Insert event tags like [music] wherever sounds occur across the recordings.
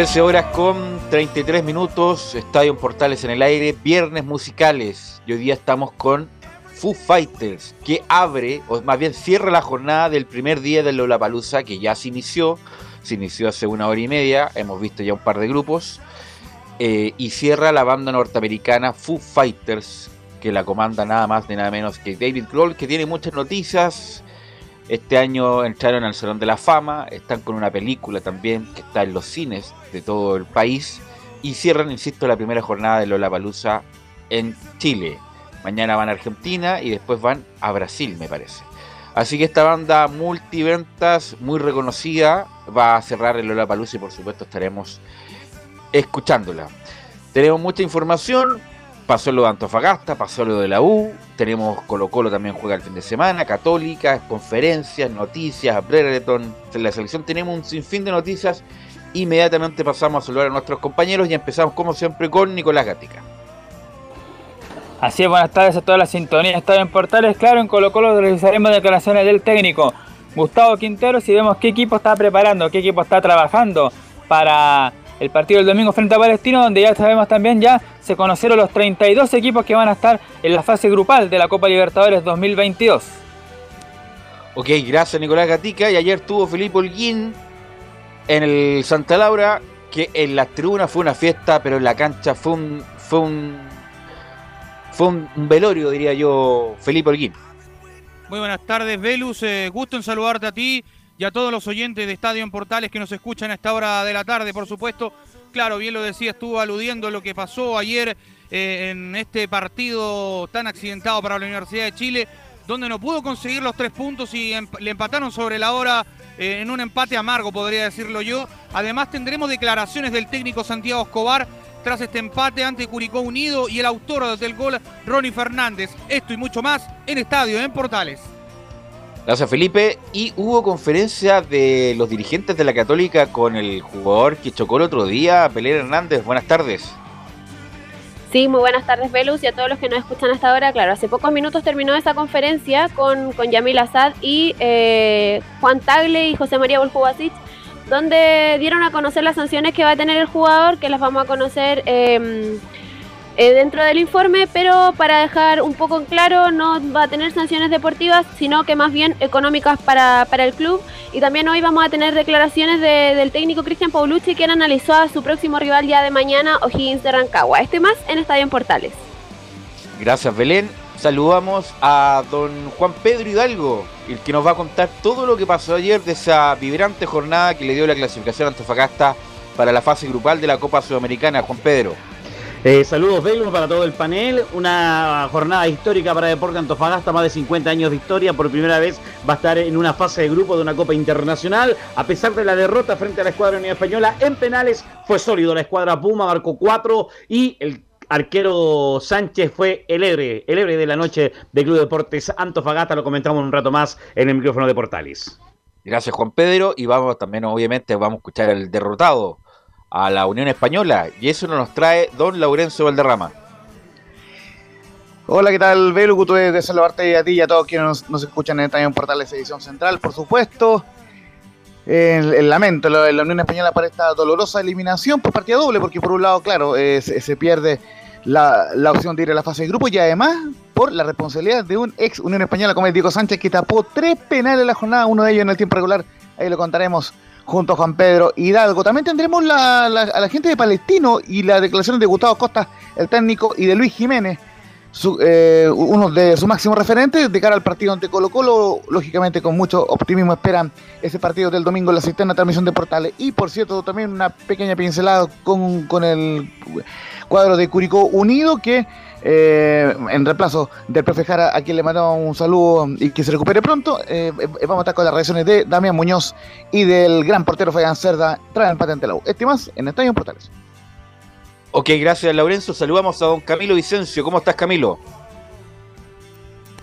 13 horas con 33 minutos, Estadio Portales en el aire, viernes musicales. Y hoy día estamos con Foo Fighters, que abre, o más bien cierra la jornada del primer día del Lollapalooza, que ya se inició. Se inició hace una hora y media, hemos visto ya un par de grupos. eh, y cierra la banda norteamericana Foo Fighters, que la comanda nada más ni nada menos que David Grohl, que tiene muchas noticias. Este año entraron al Salón de la Fama, están con una película también que está en los cines de todo el país y cierran, insisto, la primera jornada de Lollapalooza en Chile. Mañana van a Argentina y después van a Brasil, me parece. Así que esta banda multiventas, muy reconocida, va a cerrar el Lollapalooza y por supuesto estaremos escuchándola. Tenemos mucha información, pasó lo de Antofagasta, pasó lo de la U, tenemos Colo Colo también juega el fin de semana, Católica, conferencias, noticias, Brereton, en la selección tenemos un sinfín de noticias. Inmediatamente pasamos a saludar a nuestros compañeros y empezamos como siempre con Nicolás Gatica. Así es, buenas tardes a todas las sintonías. Estadio en Portales, claro, en Colo Colo realizaremos declaraciones del técnico Gustavo Quinteros y vemos qué equipo está preparando, qué equipo está trabajando para el partido del domingo frente a Palestino, donde ya sabemos también ya se conocieron los 32 equipos que van a estar en la fase grupal de la Copa Libertadores 2022. Ok, gracias Nicolás Gatica. Y ayer tuvo Felipe Holguín en el Santa Laura, que en las tribunas fue una fiesta, pero en la cancha fue un, fue un, fue un, velorio, diría yo, Felipe Holguín. Muy buenas tardes, Velus. Eh, gusto en saludarte a ti y a todos los oyentes de Estadio en Portales que nos escuchan a esta hora de la tarde, por supuesto. Claro, bien lo decía, estuvo aludiendo lo que pasó ayer eh, en este partido tan accidentado para la Universidad de Chile, donde no pudo conseguir los tres puntos y em- le empataron sobre la hora eh, en un empate amargo, podría decirlo yo. Además, tendremos declaraciones del técnico Santiago Escobar tras este empate ante Curicó Unido y el autor del gol, Ronnie Fernández. Esto y mucho más en Estadio en Portales. Gracias Felipe. Y hubo conferencia de los dirigentes de la Católica con el jugador que chocó el otro día, Pelé Hernández. Buenas tardes. Sí, muy buenas tardes, Velus, y a todos los que nos escuchan hasta ahora. Claro, hace pocos minutos terminó esa conferencia con, con Yamil Azad y eh, Juan Tagle y José María Boljubasic, donde dieron a conocer las sanciones que va a tener el jugador, que las vamos a conocer eh, eh, dentro del informe, pero para dejar un poco en claro, no va a tener sanciones deportivas, sino que más bien económicas para, para el club. Y también hoy vamos a tener declaraciones de- del técnico Cristian Paulucci, quien analizó a su próximo rival ya de mañana, O'Higgins de Rancagua. Este más en Estadio en Portales. Gracias, Belén. Saludamos a don Juan Pedro Hidalgo, el que nos va a contar todo lo que pasó ayer de esa vibrante jornada que le dio la clasificación a Antofagasta para la fase grupal de la Copa Sudamericana. Juan Pedro. Eh, saludos Velus para todo el panel, una jornada histórica para Deporte Antofagasta, más de 50 años de historia, por primera vez va a estar en una fase de grupo de una Copa Internacional, a pesar de la derrota frente a la escuadra Unidad Española en penales, fue sólido, la escuadra Puma marcó 4 y el arquero Sánchez fue el héroe, el héroe de la noche de Club Deportes Antofagasta, lo comentamos un rato más en el micrófono de Portales. Gracias, Juan Pedro. Y vamos también, obviamente, vamos a escuchar el derrotado a la Unión Española. Y eso nos trae don Laurencio Valderrama. Hola, ¿qué tal, Belu? Gusto de, saludarte a ti y a todos quienes nos, escuchan en en Portales Edición Central, por supuesto. El, el lamento de la Unión Española para esta dolorosa eliminación por partida doble, porque por un lado, claro, eh, se, se pierde la, la opción de ir a la fase de grupo y además por la responsabilidad de un ex Unión Española como es Diego Sánchez, que tapó tres penales en la jornada, uno de ellos en el tiempo regular. Ahí lo contaremos junto a Juan Pedro Hidalgo. También tendremos la, a la gente de Palestino y las declaraciones de Gustavo Costa, el técnico, y de Luis Jiménez, eh, uno de sus máximos referentes de cara al partido ante Colo Colo. Lógicamente con mucho optimismo esperan ese partido del domingo en la cisterna transmisión de Portales. Y por cierto, también una pequeña pincelada con, con el cuadro de Curicó Unido que... eh, en reemplazo del profe Jara, a quien le mandamos un saludo y que se recupere pronto, eh, eh, vamos a estar con las reacciones de Damián Muñoz y del gran portero Fabián Cerda, trae empate ante la U. Este más en Estadio en Portales. Ok, gracias, Laurencio. Saludamos a don Camilo Vicencio. ¿Cómo estás, Camilo?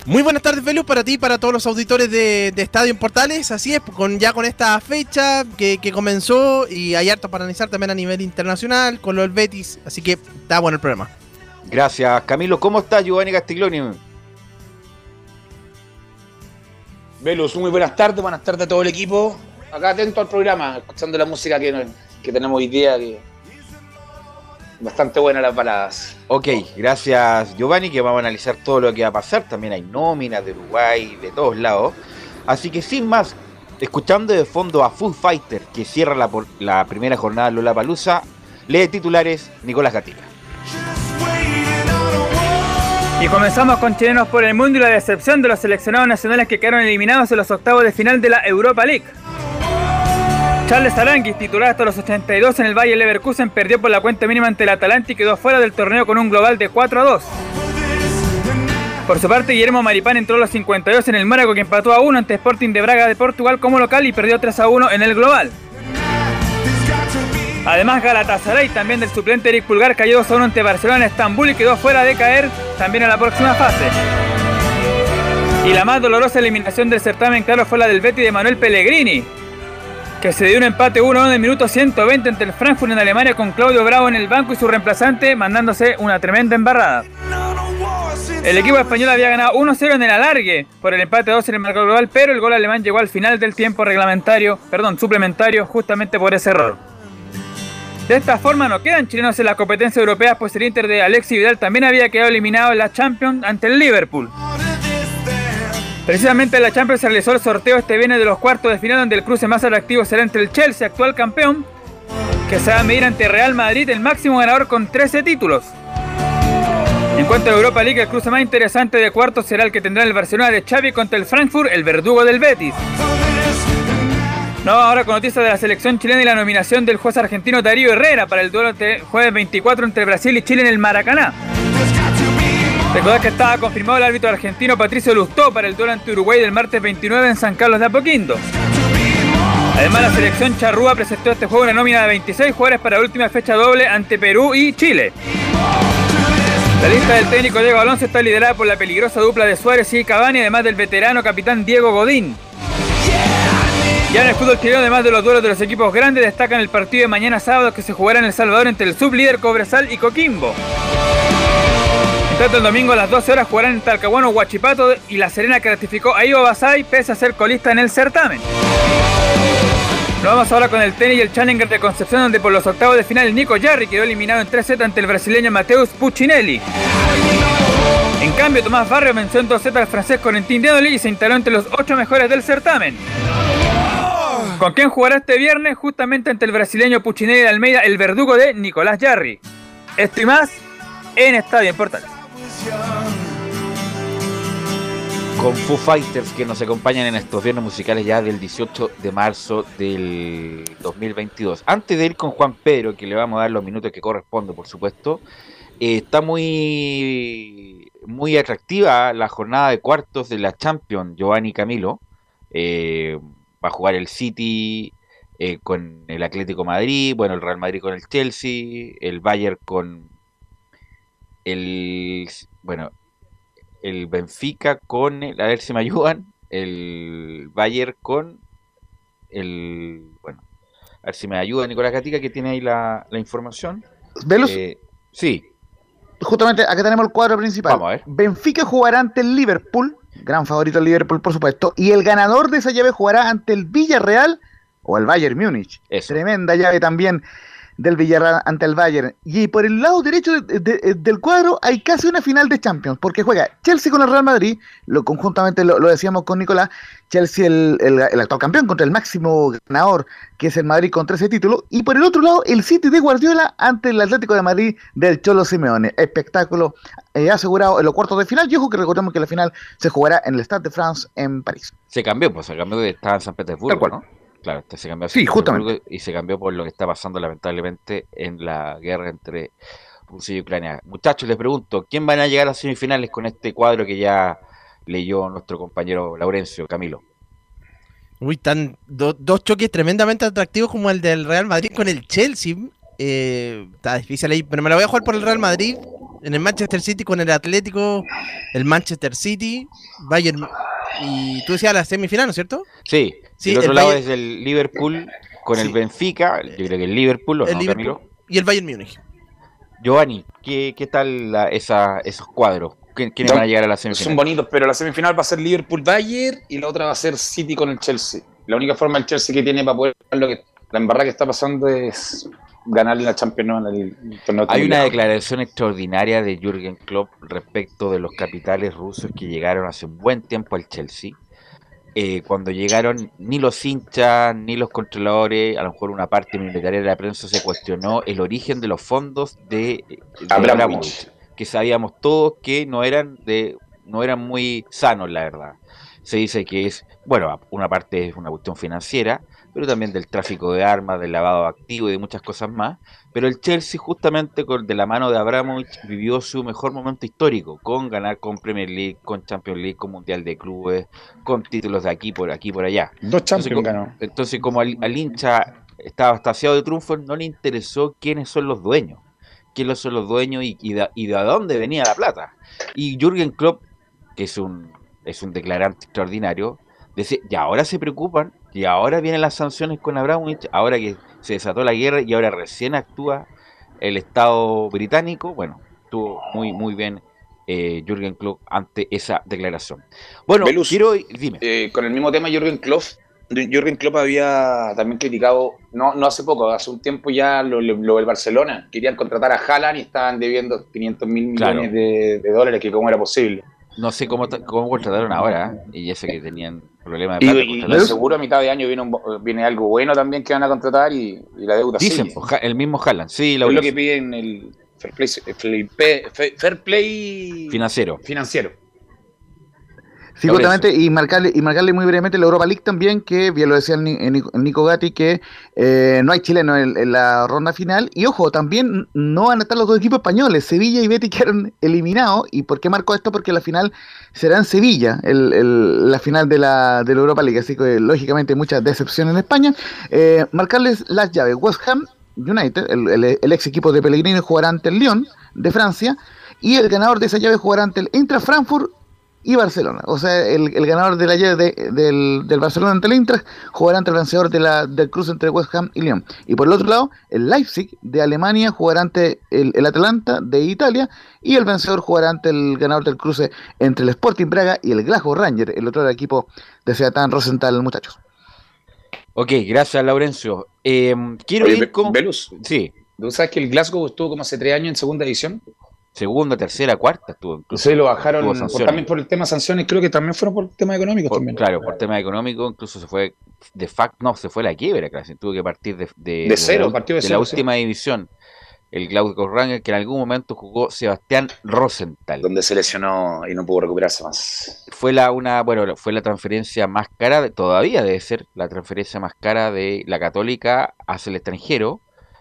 Muy buenas tardes, Velus, para ti y para todos los auditores de, de Estadio en Portales. Así es, con, ya con esta fecha que, que comenzó y hay harto para analizar también a nivel internacional con lo del Betis. Así que está bueno el programa. Gracias, Camilo. ¿Cómo está Giovanni Castiglioni? Velus, muy buenas tardes, buenas tardes a todo el equipo. Acá atento al programa, escuchando la música que, que tenemos hoy día, que bastante buena las baladas. Ok, gracias Giovanni, que vamos a analizar todo lo que va a pasar. También hay nóminas de Uruguay, de todos lados. Así que sin más, escuchando de fondo a Foo Fighter, que cierra la, primera jornada de Lola Palusa, lee titulares Nicolás Gatilla. Y comenzamos con chilenos por el mundo y la decepción de los seleccionados nacionales que quedaron eliminados en los octavos de final de la Europa League. Charles Aranguis, titular hasta los 82 en el Valle Leverkusen, perdió por la cuenta mínima ante el Atalanta y quedó fuera del torneo con un global de 4 a 2. Por su parte, Guillermo Maripán entró a los 52 en el Mónaco que empató a 1 ante Sporting de Braga de Portugal como local y perdió 3 a 1 en el global. Además, Galatasaray, también del suplente Eric Pulgar, cayó 2 a 1 ante Barcelona en Estambul y quedó fuera de caer también a la próxima fase. Y la más dolorosa eliminación del certamen, claro, fue la del Betty de Manuel Pellegrini, que se dio un empate 1 en el minuto 120 ante el Frankfurt en Alemania con Claudio Bravo en el banco y su reemplazante mandándose una tremenda embarrada. El equipo español había ganado 1-0 en el alargue por el empate 2 en el marcador global, pero el gol alemán llegó al final del tiempo reglamentario, perdón, suplementario, justamente por ese error. De esta forma no quedan chilenos en las competencias europeas, pues el Inter de Alexis Vidal también había quedado eliminado en la Champions ante el Liverpool. Precisamente en la Champions se realizó el sorteo este viernes de los cuartos de final, donde el cruce más atractivo será entre el Chelsea, actual campeón, que se va a medir ante Real Madrid, el máximo ganador con 13 títulos. En cuanto a Europa League, el cruce más interesante de cuartos será el que tendrá el Barcelona de Xavi contra el Frankfurt, el verdugo del Betis. No, ahora con noticias de la selección chilena y la nominación del juez argentino Darío Herrera para el duelo de jueves 24 entre Brasil y Chile en el Maracaná. Recordad que estaba confirmado el árbitro argentino Patricio Lustó para el duelo ante Uruguay del martes 29 en San Carlos de Apoquindo. Además, la selección charrúa presentó este juego una nómina de 26 jugadores para la última fecha doble ante Perú y Chile. La lista del técnico Diego Alonso está liderada por la peligrosa dupla de Suárez y Cavani, además del veterano capitán Diego Godín. Ya en el fútbol chileno, además de los duelos de los equipos grandes, destacan el partido de mañana sábado que se jugará en El Salvador entre el sublíder Cobresal y Coquimbo. En el domingo a las 12 horas jugarán en Talcahuano, Huachipato y La Serena que ratificó a Ivo Basay pese a ser colista en el certamen. Nos vamos ahora con el tenis y el Challenger de Concepción, donde por los octavos de final Nico Jarry quedó eliminado en 3 sets ante el brasileño Mateus Puccinelli. En cambio, Tomás Barrio venció en 2 sets al francés Corentin Denoli y se instaló entre los 8 mejores del certamen. [laughs] ¿Con quién jugará este viernes? Justamente ante el brasileño Puccinelli de Almeida, el verdugo de Nicolás Jarry. Esto y más en Estadio Importante. con Foo Fighters que nos acompañan en estos viernes musicales ya del 18 de marzo del 2022. Antes de ir con Juan Pedro, que le vamos a dar los minutos que corresponden, por supuesto, eh, está muy, muy atractiva la jornada de cuartos de la Champions, Giovanni Camilo. Eh, va a jugar el City eh, con el Atlético Madrid, bueno, el Real Madrid con el Chelsea, el Bayern con el... Bueno, el Benfica con el, a ver si me ayudan, el Bayern con el, bueno, a ver si me ayuda Nicolás Gatica que tiene ahí la, la información. Velus, Eh, sí, justamente acá tenemos el cuadro principal. Vamos a ver. Benfica jugará ante el Liverpool, gran favorito el Liverpool, por supuesto, y el ganador de esa llave jugará ante el Villarreal o el Bayern Múnich. eso. Tremenda llave también del Villarreal ante el Bayern. Y por el lado derecho de- de- del cuadro hay casi una final de Champions, porque juega Chelsea con el Real Madrid, lo conjuntamente lo, lo decíamos con Nicolás, Chelsea el, el- el actual campeón contra el máximo ganador, que es el Madrid con 13 títulos, y por el otro lado el City de Guardiola ante el Atlético de Madrid del Cholo Simeone. Espectáculo eh, asegurado en los cuartos de final, y ojo que recordemos que la final se jugará en el Stade de France en París. Se cambió, pues se cambió de estaba en San Petersburgo, Tal cual. ¿no? Claro, este se cambió a Sí, justamente. Y se cambió por lo que está pasando lamentablemente en la guerra entre Rusia y Ucrania. Muchachos, les pregunto, ¿quién van a llegar a las semifinales con este cuadro que ya leyó nuestro compañero Laurencio Camilo? Uy, están do- dos choques tremendamente atractivos como el del Real Madrid con el Chelsea. Eh, está difícil ahí, pero me la voy a jugar por el Real Madrid. En el Manchester City con el Atlético, el Manchester City, Bayern. Y tú decías la semifinal, ¿no es cierto? Sí, Sí, el otro el lado Bayern- es el Liverpool con el. Benfica, yo creo que el Liverpool, ¿o el no, Liverpool Camilo? y el Bayern Múnich. Giovanni, ¿qué, qué tal la- esa, esos cuadros? ¿Qui- ¿Quiénes Son- van a llegar a la Son semifinal? bonitos, pero la semifinal va a ser Liverpool-Bayern y la otra va a ser City con el Chelsea. La única forma el Chelsea que tiene para poder lo que la embarrada que está pasando es ganar la Champions en el torneo. Hay una declaración extraordinaria de Jürgen Klopp respecto de los capitales rusos que llegaron hace un buen tiempo al Chelsea. Eh, cuando llegaron, ni los hinchas, ni los controladores, a lo mejor una parte minoritaria de la prensa se cuestionó el origen de los fondos de, de. Abramovich, que sabíamos todos que no eran de no eran muy sanos, la verdad. Se dice que es, bueno, una parte es una cuestión financiera, pero también del tráfico de armas, del lavado de activos y de muchas cosas más. Pero el Chelsea, justamente con, de la mano de Abramovich, vivió su mejor momento histórico, con ganar con Premier League, con Champions League, con Mundial de Clubes, con títulos de aquí por aquí por allá. Dos Champions ganó. Entonces, como al, al hincha estaba estaciado de triunfo, no le interesó quiénes son los dueños, quiénes son los dueños y, y de, y de dónde venía la plata. Y Jürgen Klopp, que es un, es un declarante extraordinario, dice, y ahora se preocupan, y ahora vienen las sanciones con Abramovich, ahora que se desató la guerra y ahora recién actúa el Estado británico, bueno, estuvo muy, muy bien eh, Jürgen Klopp ante esa declaración. Bueno, Velus. quiero, dime. Eh, con el mismo tema, Jürgen Klopp, Jürgen Klopp había también criticado, no, no hace poco, hace un tiempo ya lo, lo- lo del Barcelona. Querían contratar a Haaland y estaban debiendo 500 mil Claro. millones de, de dólares, que cómo era posible. No sé cómo, cómo contrataron ahora, y ese que tenían problemas de Y, plata. y contrataron. seguro a mitad de año viene, un viene algo bueno también que van a contratar y, y la deuda Dicen, sigue. pues, el mismo Haaland, sí, la es lo que piden el fair play, fair play- fair play financiero. financiero. Sí, justamente, y marcarle, y marcarle muy brevemente la Europa League también, que bien lo decía el, Ni- el Nico, el Nico Gatti, que eh, no hay chileno en, en la ronda final. Y ojo, también no van a estar los dos equipos españoles. Sevilla y Betis [laughs] quedaron eliminados. ¿Y por qué marco esto? Porque la final será en Sevilla, el, el- la final de la, de la Europa League. Así que, lógicamente, mucha decepción en España. Eh, marcarles las llaves. West Ham United, el, ex equipo de Pellegrini, jugará ante el Lyon de Francia. Y el ganador de esa llave jugará ante el Eintracht Frankfurt y Barcelona. O sea, el, el ganador de la llave de- del, del Barcelona ante el Eintracht jugará ante el vencedor de la, del cruce entre West Ham y Lyon. Y por el otro lado, el Leipzig de Alemania jugará ante el, el Atalanta de Italia y el vencedor jugará ante el ganador del cruce entre el Sporting Braga y el Glasgow Ranger, el otro equipo de Seatán Rosenthal, muchachos. Ok, gracias, Laurencio. Eh, quiero Oye, ir con. Velus, Sí, ¿tú sabes que el Glasgow estuvo como hace tres años en segunda división? Segunda, tercera, cuarta estuvo incluso. Sí, lo bajaron por- también por el tema sanciones, creo que también fueron por temas económicos Por- también. claro, por tema económico, incluso se fue de facto, no, se fue la quiebra casi, tuvo que partir de, de, De cero, la, partió de de cero, la sí. última división, el Glasgow Rangers, que en algún momento jugó Sebastián Rosenthal. Donde se lesionó y no pudo recuperarse más. Fue la una, bueno, fue la transferencia más cara, de- todavía debe ser la transferencia más cara de la Católica hacia el extranjero,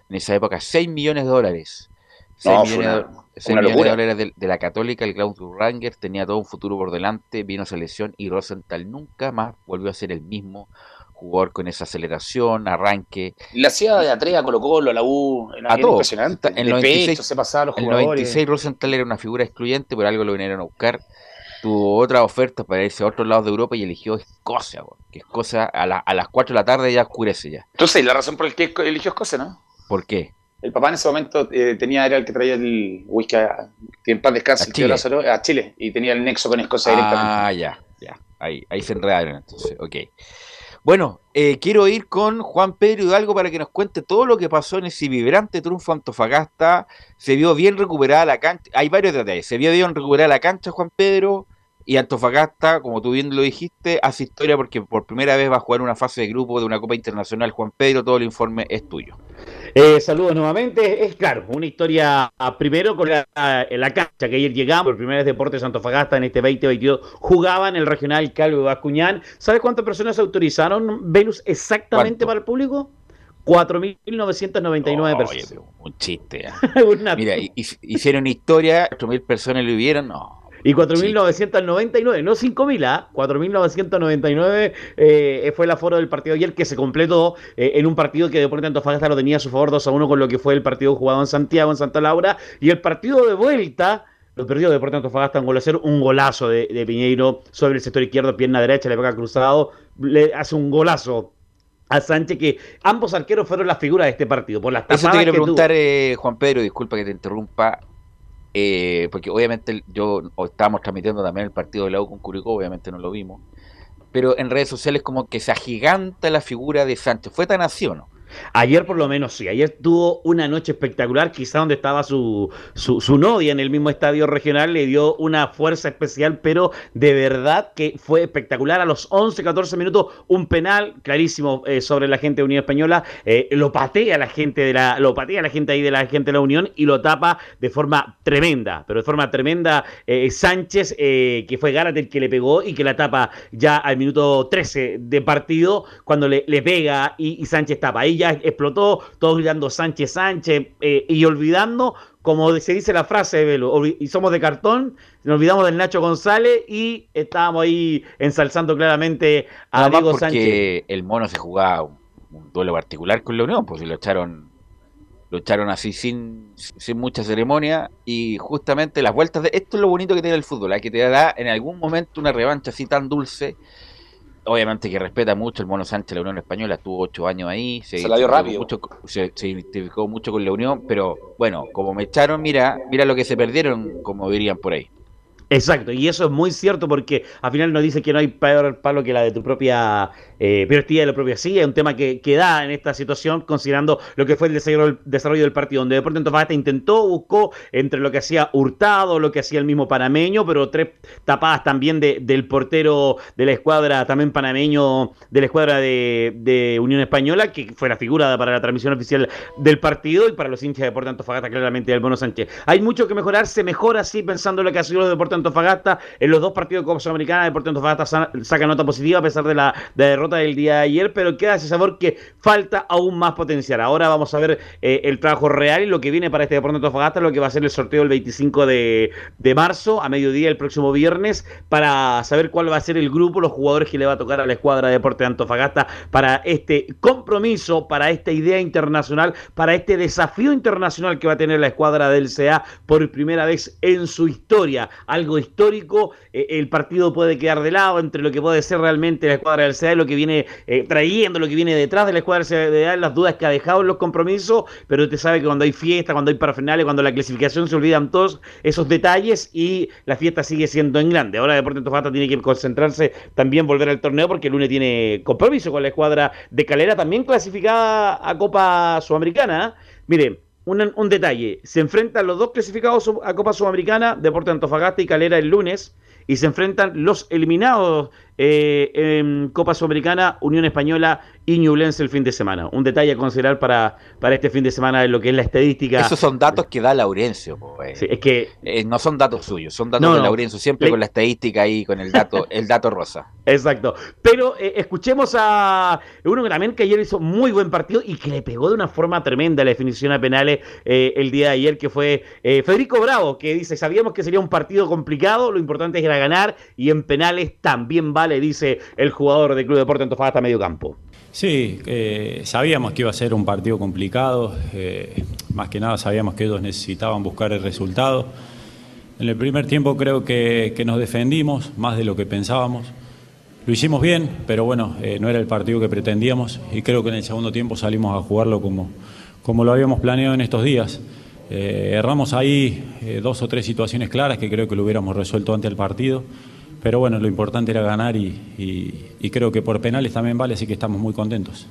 en esa época 6 millones de dólares. 6 No, fue millones, de- una, de locura. Dólares de, de la Católica, el Glasgow Rangers tenía todo un futuro por delante, vino esa lesión y Rosenthal nunca más volvió a ser el mismo jugador con esa aceleración, arranque. Le hacía de A3 a Colo Colo, a la U, era, A todo. impresionante. En de 96 pecho, se pasaba a los En el jugadores. 96 Rosenthal era una figura excluyente, por algo lo vinieron a buscar. Tuvo otra oferta para irse a otros lados de Europa y eligió Escocia, que Escocia a, la- a las 4 de la tarde ya oscurece ya. Entonces, la razón por la que eligió Escocia, ¿no? ¿Por qué? El papá en ese momento eh, tenía, era el que traía el whisky a, que en paz descanse, A Chile. Lázaro, a Chile, y tenía el nexo con Escocia directamente. Ah, ya, ya. Ahí, ahí se enredaron entonces, ok. Bueno, eh, quiero ir con Juan Pedro Hidalgo para que nos cuente todo lo que pasó en ese vibrante triunfo Antofagasta. Se vio bien recuperada la cancha. Hay varios detalles. Se vio bien recuperada la cancha, Juan Pedro. Y Antofagasta, como tú bien lo dijiste, hace historia porque por primera vez va a jugar una fase de grupo de una Copa Internacional. Juan Pedro, todo el informe es tuyo. Eh, saludos nuevamente. Es claro, una historia ah, primero con la, ah, la cancha que ayer llegamos, por primera vez Deportes Antofagasta en este 2022 jugaba en el regional Calvo Bascuñán. ¿Sabes cuántas personas se autorizaron, Velus, exactamente ¿Cuánto? para el público? 4.999 Oye, personas. pero un chiste. [laughs] Una- Mira, hi- hi- hicieron historia, 8.000 personas lo vieron. No, Y 4.999, no 5.000, ¿ah? 4.999 eh, fue el aforo del partido ayer que se completó eh, en un partido que Deportes Antofagasta lo tenía a su favor 2 a 1 con lo que fue el partido jugado en Santiago, en Santa Laura. Y el partido de vuelta lo perdió Deportes Antofagasta un gol a cero, un golazo de, de Piñeiro sobre el sector izquierdo, pierna derecha, le pega cruzado, le hace un golazo a Sánchez que ambos arqueros fueron las figuras de este partido por las Eso te quiero preguntar, eh, Juan Pedro, disculpa que te interrumpa, eh, porque obviamente yo estábamos transmitiendo también el partido de la U con Curicó, obviamente no lo vimos, pero en redes sociales como que se agiganta la figura de Sánchez. ¿Fue tan así o no? Ayer por lo menos sí, ayer tuvo una noche espectacular, quizá donde estaba su, su, su novia en el mismo estadio regional, le dio una fuerza especial, pero de verdad que fue espectacular. A los 11, 14 minutos, un penal clarísimo eh, sobre la gente de Unión Española, eh, lo patea la gente de la, lo patea la gente ahí de la gente de la Unión y lo tapa de forma tremenda, pero de forma tremenda eh, Sánchez, que fue Gárate el que le pegó y que la tapa ya al minuto 13 de partido, cuando le, le pega y, y Sánchez tapa. Ahí ya explotó, todos gritando Sánchez, Sánchez, eh, y olvidando, como se dice la frase de Velo, y somos de cartón, nos olvidamos del Nacho González y estábamos ahí ensalzando claramente a Diego porque Sánchez. el mono se jugaba un, un duelo particular con la Unión, pues si lo echaron, lo echaron así sin, sin mucha ceremonia y justamente las vueltas de esto es lo bonito que tiene el fútbol, hay que te da en algún momento una revancha así tan dulce. Obviamente que respeta mucho el Mono Sánchez, la Unión Española, estuvo ocho años ahí, Se la dio identificó rápido. mucho, se, se identificó mucho con la Unión, pero bueno, como me echaron, mira, mira lo que se perdieron, como dirían por ahí. Exacto, y eso es muy cierto porque al final nos dice que no hay peor palo que la de tu propia eh, perspectiva de la propia silla, un tema que, que da en esta situación considerando lo que fue el desarrollo, desarrollo del partido, donde Deportes Antofagasta intentó, buscó entre lo que hacía Hurtado, lo que hacía el mismo panameño, pero tres tapadas también de- del portero de la escuadra, también panameño de la escuadra de, Unión Española, que fue la figura para la transmisión oficial del partido y para los hinchas de Deportes Antofagasta claramente del Bono Sánchez. Hay mucho que mejorar, se mejora así pensando en lo que ha sido el Deportes Antofagasta. En los dos partidos de Copa Sudamericana, Deportes Antofagasta sa- saca nota positiva a pesar de la, de la del día de ayer, pero queda ese sabor que falta aún más potencial. Ahora vamos a ver eh, el trabajo real y lo que viene para este Deportes Antofagasta, lo que va a ser el sorteo el 25 de, de marzo, a mediodía el próximo viernes, para saber cuál va a ser el grupo, los jugadores que le va a tocar a la escuadra de Deportes Antofagasta para este compromiso, para esta idea internacional, para este desafío internacional que va a tener la escuadra del CA por primera vez en su historia. Algo histórico, eh, el partido puede quedar de lado entre lo que puede ser realmente la escuadra del CA y lo que viene eh, trayendo, lo que viene detrás de la escuadra CDA, las dudas que ha dejado en los compromisos, pero usted sabe que cuando hay fiesta, cuando hay parafinales, cuando la clasificación se olvidan todos esos detalles y la fiesta sigue siendo en grande. Ahora Deportes Antofagasta tiene que concentrarse también volver al torneo porque el lunes tiene compromiso con la escuadra de Calera, también clasificada a Copa Sudamericana. Mire, un, un detalle, se enfrentan los dos clasificados a Copa Sudamericana, Deportes Antofagasta y Calera el lunes, y se enfrentan los eliminados eh, en Copa Sudamericana, Unión Española y Ñublense el fin de semana. Un detalle a considerar para, para este fin de semana de lo que es la estadística. Esos son datos que da Laurencio. Pues. Sí, es que Eh, no son datos suyos, son datos No, de. Laurencio, siempre Le- con la estadística ahí, con el dato, [laughs] el dato rosa. Exacto. Pero eh, escuchemos a uno también que ayer hizo muy buen partido y que le pegó de una forma tremenda la definición a penales eh, el día de ayer, que fue eh, Federico Bravo, que dice, sabíamos que sería un partido complicado, lo importante era ganar y en penales también vale, dice el jugador del Club Deporte Antofagasta medio campo. Sí, eh, sabíamos que iba a ser un partido complicado, eh, más que nada sabíamos que ellos necesitaban buscar el resultado. En el primer tiempo creo que, que nos defendimos más de lo que pensábamos. Lo hicimos bien, pero bueno, eh, no era el partido que pretendíamos y creo que en el segundo tiempo salimos a jugarlo como, como lo habíamos planeado en estos días. Eh, erramos ahí eh, dos o tres situaciones claras que creo que lo hubiéramos resuelto antes del partido, pero bueno, lo importante era ganar y, y- creo que por penales también vale, así que estamos muy contentos.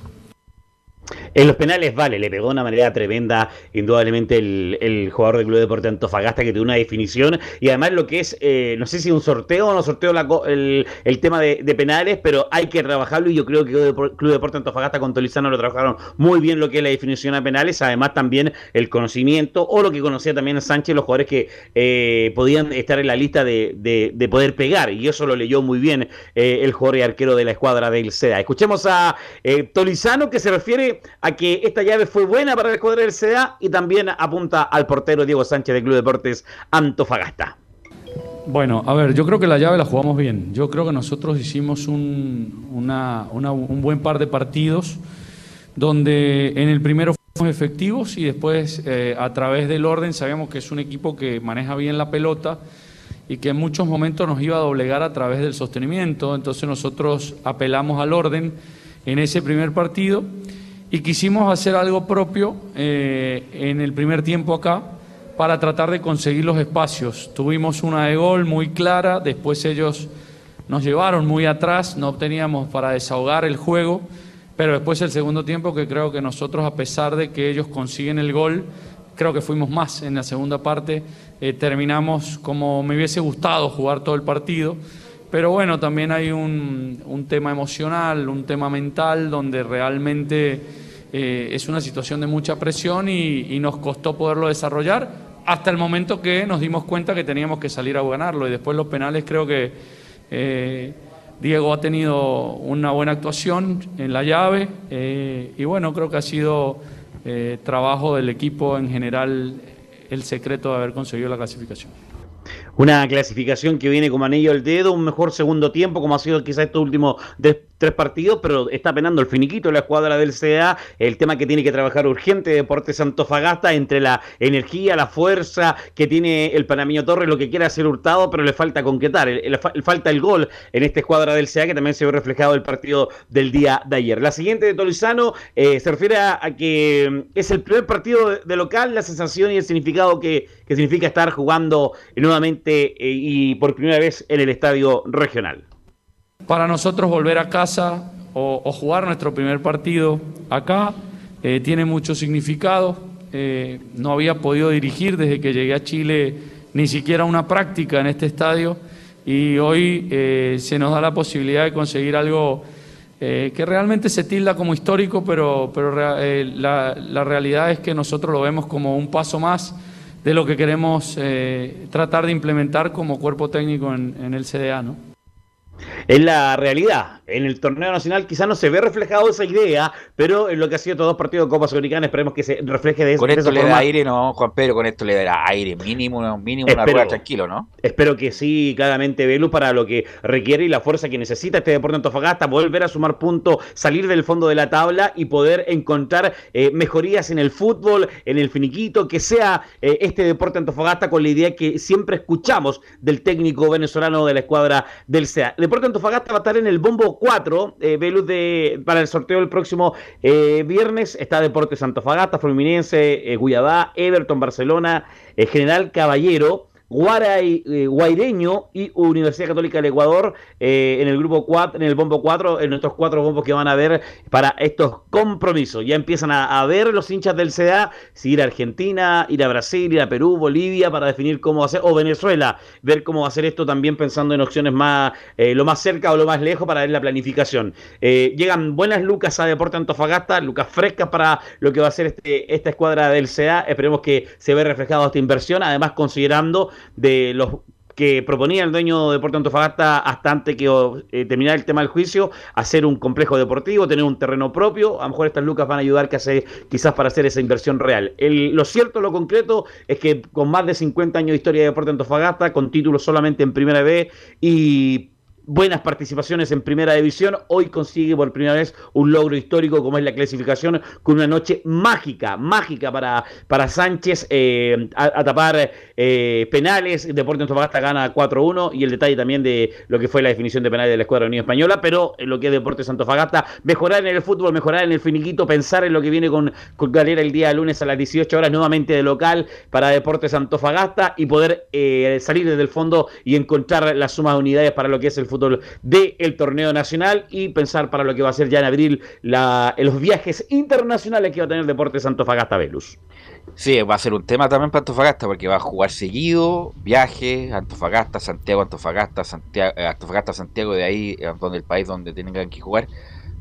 En los penales, vale, le pegó de una manera tremenda, indudablemente, el, jugador del Club Deporte Antofagasta que tuvo una definición y además lo que es, eh, no sé si un sorteo o no sorteo el, tema de, penales, pero hay que trabajarlo y yo creo que Club Deporte Antofagasta con Tolizano lo trabajaron muy bien lo que es la definición a penales, además también el conocimiento o lo que conocía también Sánchez, los jugadores que eh, podían estar en la lista de, de- de poder pegar y eso lo leyó muy bien eh, el jugador y arquero de la escuadra del SEDA. Escuchemos a Tolizano que se refiere a que esta llave fue buena para la escuadra del SEDA y también apunta al portero Diego Sánchez del Club Deportes Antofagasta. Bueno, a ver, yo creo que la llave la jugamos bien. Yo creo que nosotros hicimos un buen par de partidos donde en el primero fuimos efectivos y después eh, a través del orden sabíamos que es un equipo que maneja bien la pelota y que en muchos momentos nos iba a doblegar a través del sostenimiento. Entonces nosotros apelamos al orden en ese primer partido y quisimos hacer algo propio eh, en el primer tiempo acá para tratar de conseguir los espacios. Tuvimos una de gol muy clara, después ellos nos llevaron muy atrás, no teníamos para desahogar el juego, pero después el segundo tiempo que creo que nosotros, a pesar de que ellos consiguen el gol, creo que fuimos más en la segunda parte, eh, terminamos como me hubiese gustado jugar todo el partido, pero bueno, también hay un, un tema emocional, un tema mental, donde realmente eh, es una situación de mucha presión y, nos costó poderlo desarrollar hasta el momento que nos dimos cuenta que teníamos que salir a ganarlo y después los penales creo que eh, Diego ha tenido una buena actuación en la llave eh, y bueno, creo que ha sido trabajo del equipo en general el secreto de haber conseguido la clasificación. Una clasificación que viene como anillo al dedo, un mejor segundo tiempo, como ha sido quizás estos últimos tres partidos, pero está penando el finiquito la escuadra del CDA, el tema que tiene que trabajar urgente Deportes Antofagasta entre la energía, la fuerza que tiene el panameño Torres, lo que quiere hacer Hurtado, pero le falta concretar, le falta el gol en esta escuadra del CDA que también se ve reflejado el partido del día de ayer. La siguiente de Tolizano eh, se refiere a, que mm, es el primer partido de, local, la sensación y el significado que significa estar jugando nuevamente eh, y por primera vez en el estadio regional. Para nosotros volver a casa o, jugar nuestro primer partido acá eh, tiene mucho significado. Eh, no había podido dirigir desde que llegué a Chile ni siquiera una práctica en este estadio y hoy se nos da la posibilidad de conseguir algo que realmente se tilda como histórico, pero, la realidad es que nosotros lo vemos como un paso más de lo que queremos eh, tratar de implementar como cuerpo técnico en, en el CDA. ¿no? Es la realidad. En el torneo nacional quizás no se ve reflejado esa idea, pero en lo que ha sido estos dos partidos de Copa Sudamericana esperemos que se refleje de, Con de esto le da aire, no, Juan Pedro, con esto le dará aire, mínimo, mínimo una rueda tranquilo, ¿no? Espero que sí, claramente Velus, para lo que requiere y la fuerza que necesita este deporte Antofagasta, volver a sumar puntos, salir del fondo de la tabla y poder encontrar eh, mejorías en el fútbol, en el finiquito, que sea eh, este deporte Antofagasta con la idea que siempre escuchamos del técnico venezolano de la escuadra del CEA. Deporte Antofagasta va a estar en el bombo 4, eh, de, para el sorteo del próximo eh, viernes. Está Deportes Antofagasta, Fluminense, eh, Guyabá, Everton, Barcelona, eh, General Caballero. Guaray, eh, Guaireño y Universidad Católica del Ecuador eh, en el grupo 4, en el bombo 4, en nuestros cuatro bombos que van a ver para estos compromisos. Ya empiezan a, a ver los hinchas del CDA si ir a Argentina, ir a Brasil, ir a Perú, Bolivia para definir cómo va a ser, o Venezuela, ver cómo va a ser esto también pensando en opciones más, eh, lo más cerca o lo más lejos para ver la planificación. Eh, llegan buenas lucas a Deporte Antofagasta, lucas frescas para lo que va a ser este, esta escuadra del CDA. Esperemos que se vea reflejado esta inversión, además considerando de los que proponía el dueño de Deporte Antofagasta hasta antes que eh, terminar el tema del juicio, hacer un complejo deportivo, tener un terreno propio, a lo mejor estas lucas van a ayudar que hace, quizás para hacer esa inversión real. Lo cierto, lo concreto, es que con más de 50 años de historia de Deporte Antofagasta, con títulos solamente en Primera B y buenas participaciones en primera división, hoy consigue por primera vez un logro histórico como es la clasificación con una noche mágica, mágica para, para Sánchez eh, a, tapar eh, penales, Deportes Antofagasta gana 4-1 y el detalle también de lo que fue la definición de penales de la Escuadra Unión Española, pero en lo que es Deportes Antofagasta, mejorar en el fútbol, mejorar en el finiquito, pensar en lo que viene con, con Galera el día lunes a las 18 horas nuevamente de local para Deportes Antofagasta y poder eh, salir desde el fondo y encontrar las sumas de unidades para lo que es el fútbol del torneo nacional y pensar para lo que va a ser ya en abril la, los viajes internacionales que va a tener Deportes Antofagasta Velus. Sí, va a ser un tema también para Antofagasta porque va a jugar seguido, viajes, Antofagasta, Santiago, Antofagasta, Santiago, eh, Antofagasta, Santiago, de ahí, eh, donde el país donde tengan que jugar.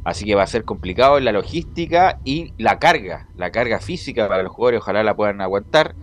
Así que va a ser complicado en la logística y la carga, la carga física para los jugadores, ojalá la puedan aguantar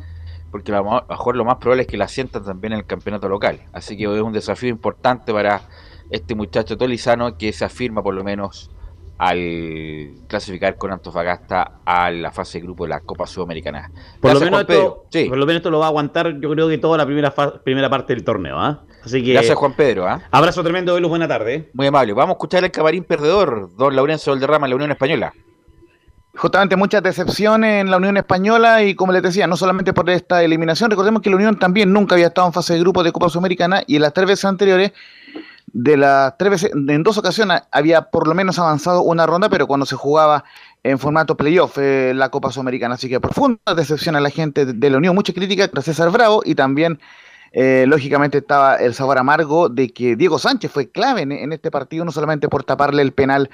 porque a lo mejor lo más probable es que la sientan también en el campeonato local. Así que es un desafío importante para este muchacho tolizano que se afirma por lo menos al clasificar con Antofagasta a la fase de grupo de la Copa Sudamericana. Por lo, menos esto, sí. por lo menos esto lo va a aguantar yo creo que toda la primera primera parte del torneo. ¿eh? Así que, Gracias Juan Pedro. ¿eh? Abrazo tremendo, Velus, buena tarde. Muy amable. Vamos a escuchar el camarín perdedor, don Laurencio Valderrama, la Unión Española justamente muchas decepciones en la Unión Española y como les decía, no solamente por esta eliminación, recordemos que la Unión también nunca había estado en fase de grupo de Copa Sudamericana y en las tres veces anteriores, de las tres veces, en dos ocasiones había por lo menos avanzado una ronda, pero cuando se jugaba en formato playoff eh, la Copa Sudamericana, así que profunda decepción a la gente de la Unión, mucha crítica a César Bravo y también eh, lógicamente estaba el sabor amargo de que Diego Sánchez fue clave en, en, este partido, no solamente por taparle el penal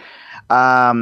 a,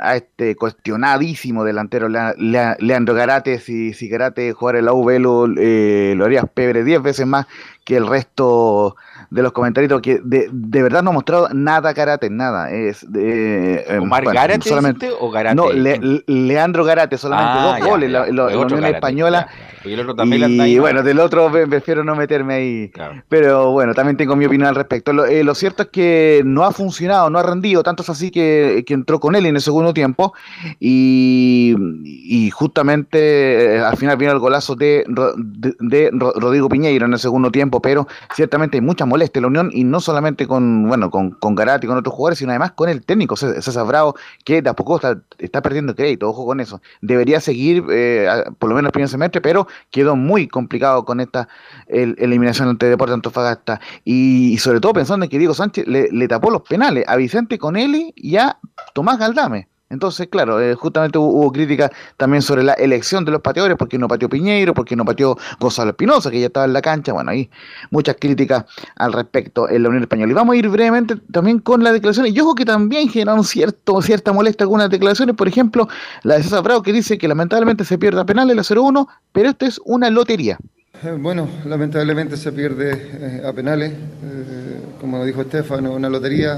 a este cuestionadísimo delantero Le, Le, Leandro Garate, si, si Garate jugara en la UV lo, eh, lo haría pebre 10 veces más que el resto de los comentarios que de, de verdad no ha mostrado nada karate, nada. Es de, ¿Omar bueno, Garate solamente, o Garate? No, Le, Leandro Garate, solamente ah, dos ya, goles ya, la, la, la Unión Española. Ya, y el otro también y, y bueno, del otro prefiero no meterme ahí. Claro. Pero bueno, también tengo mi opinión al respecto. Lo, eh, lo, cierto es que no ha funcionado, no ha rendido, tanto es así que, que entró con él en el segundo tiempo y, y justamente eh, al final vino el golazo de, de, de Rodrigo Piñeiro en el segundo tiempo pero ciertamente hay mucha molestia en la Unión y no solamente con, bueno, con, con Garati y con otros jugadores, sino además con el técnico César Bravo, que de a poco está, está perdiendo crédito, ojo con eso. Debería seguir, eh, por lo menos el primer semestre, pero quedó muy complicado con esta el, eliminación ante Deportes Antofagasta. Y, sobre todo pensando en que Diego Sánchez le tapó los penales a Vicente Conelli y a Tomás Galdame. Entonces, claro, eh, justamente hubo, hubo crítica también sobre la elección de los pateadores, porque no pateó Piñeiro, porque no pateó Gonzalo Espinosa, que ya estaba en la cancha. Bueno, hay muchas críticas al respecto en la Unión Española. Y vamos a ir brevemente también con las declaraciones. Y ojo que también generaron cierto, cierta molestia algunas declaraciones. Por ejemplo, la de César Bravo, que dice que lamentablemente se pierde a penales la 0-1, pero esto es una lotería. Eh, bueno, lamentablemente se pierde eh, a penales. Eh, como dijo Estefano, una lotería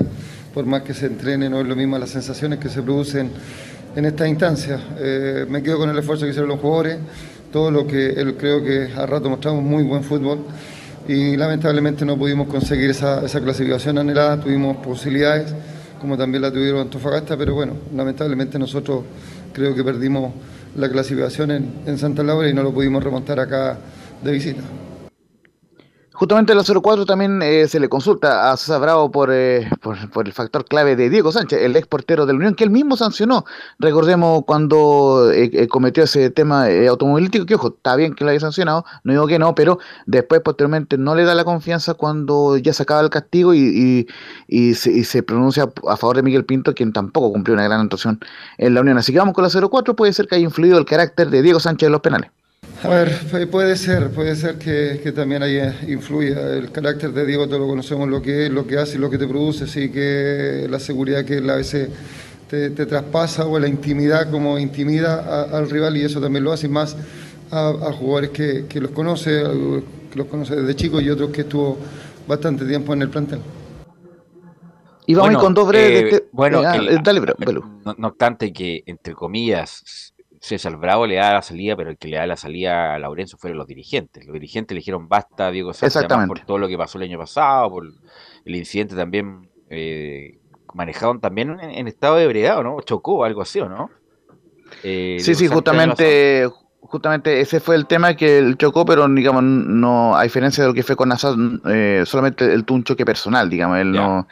por más que se entrene, no es lo mismo las sensaciones que se producen en esta instancia. Eh, me quedo con el esfuerzo que hicieron los jugadores, todo lo que él creo que a rato mostramos muy buen fútbol y lamentablemente no pudimos conseguir esa, clasificación anhelada, tuvimos posibilidades como también la tuvieron Antofagasta, pero bueno, lamentablemente nosotros creo que perdimos la clasificación en Santa Laura y no lo pudimos remontar acá de visita Justamente en la 04 también eh, se le consulta a César Bravo por, eh, por, el factor clave de Diego Sánchez, el ex portero de la Unión, que él mismo sancionó. Recordemos cuando eh, eh, cometió ese tema eh, automovilístico, que ojo, está bien que lo haya sancionado, no digo que no, pero después posteriormente no le da la confianza cuando ya se acaba el castigo y, y, y se, y se pronuncia a favor de Miguel Pinto, quien tampoco cumplió una gran actuación en la Unión. Así que vamos con la 04, puede ser que haya influido el carácter de Diego Sánchez en los penales. A ver, pu- puede ser, puede ser que, que también ahí influya. El carácter de Diego, todos lo conocemos, lo que es, lo que hace y lo que te produce, así que la seguridad que él a veces te, te traspasa o la intimidad como intimida a- al rival y eso también lo hace más a, a jugadores que, que los conoce, que los conoce desde chicos y otros que estuvo bastante tiempo en el plantel. Y vamos a ir con dos breves. eh, de este- bueno, eh, ah, el- eh, dale, bro, Belu. no, no obstante que, entre comillas, César Bravo le da la salida, pero el que le da la salida a Laurencio fueron los dirigentes. Los dirigentes le dijeron basta a Diego Sánchez, por todo lo que pasó el año pasado, por el incidente también eh, manejaron también en, en estado de ebriedad, ¿o ¿no? Chocó, algo así, ¿o no? Eh, Sí, sí, el justamente, justamente ese fue el tema que él chocó, pero digamos, no, a diferencia de lo que fue con Assad, eh, solamente él tuvo un choque personal, digamos, él no,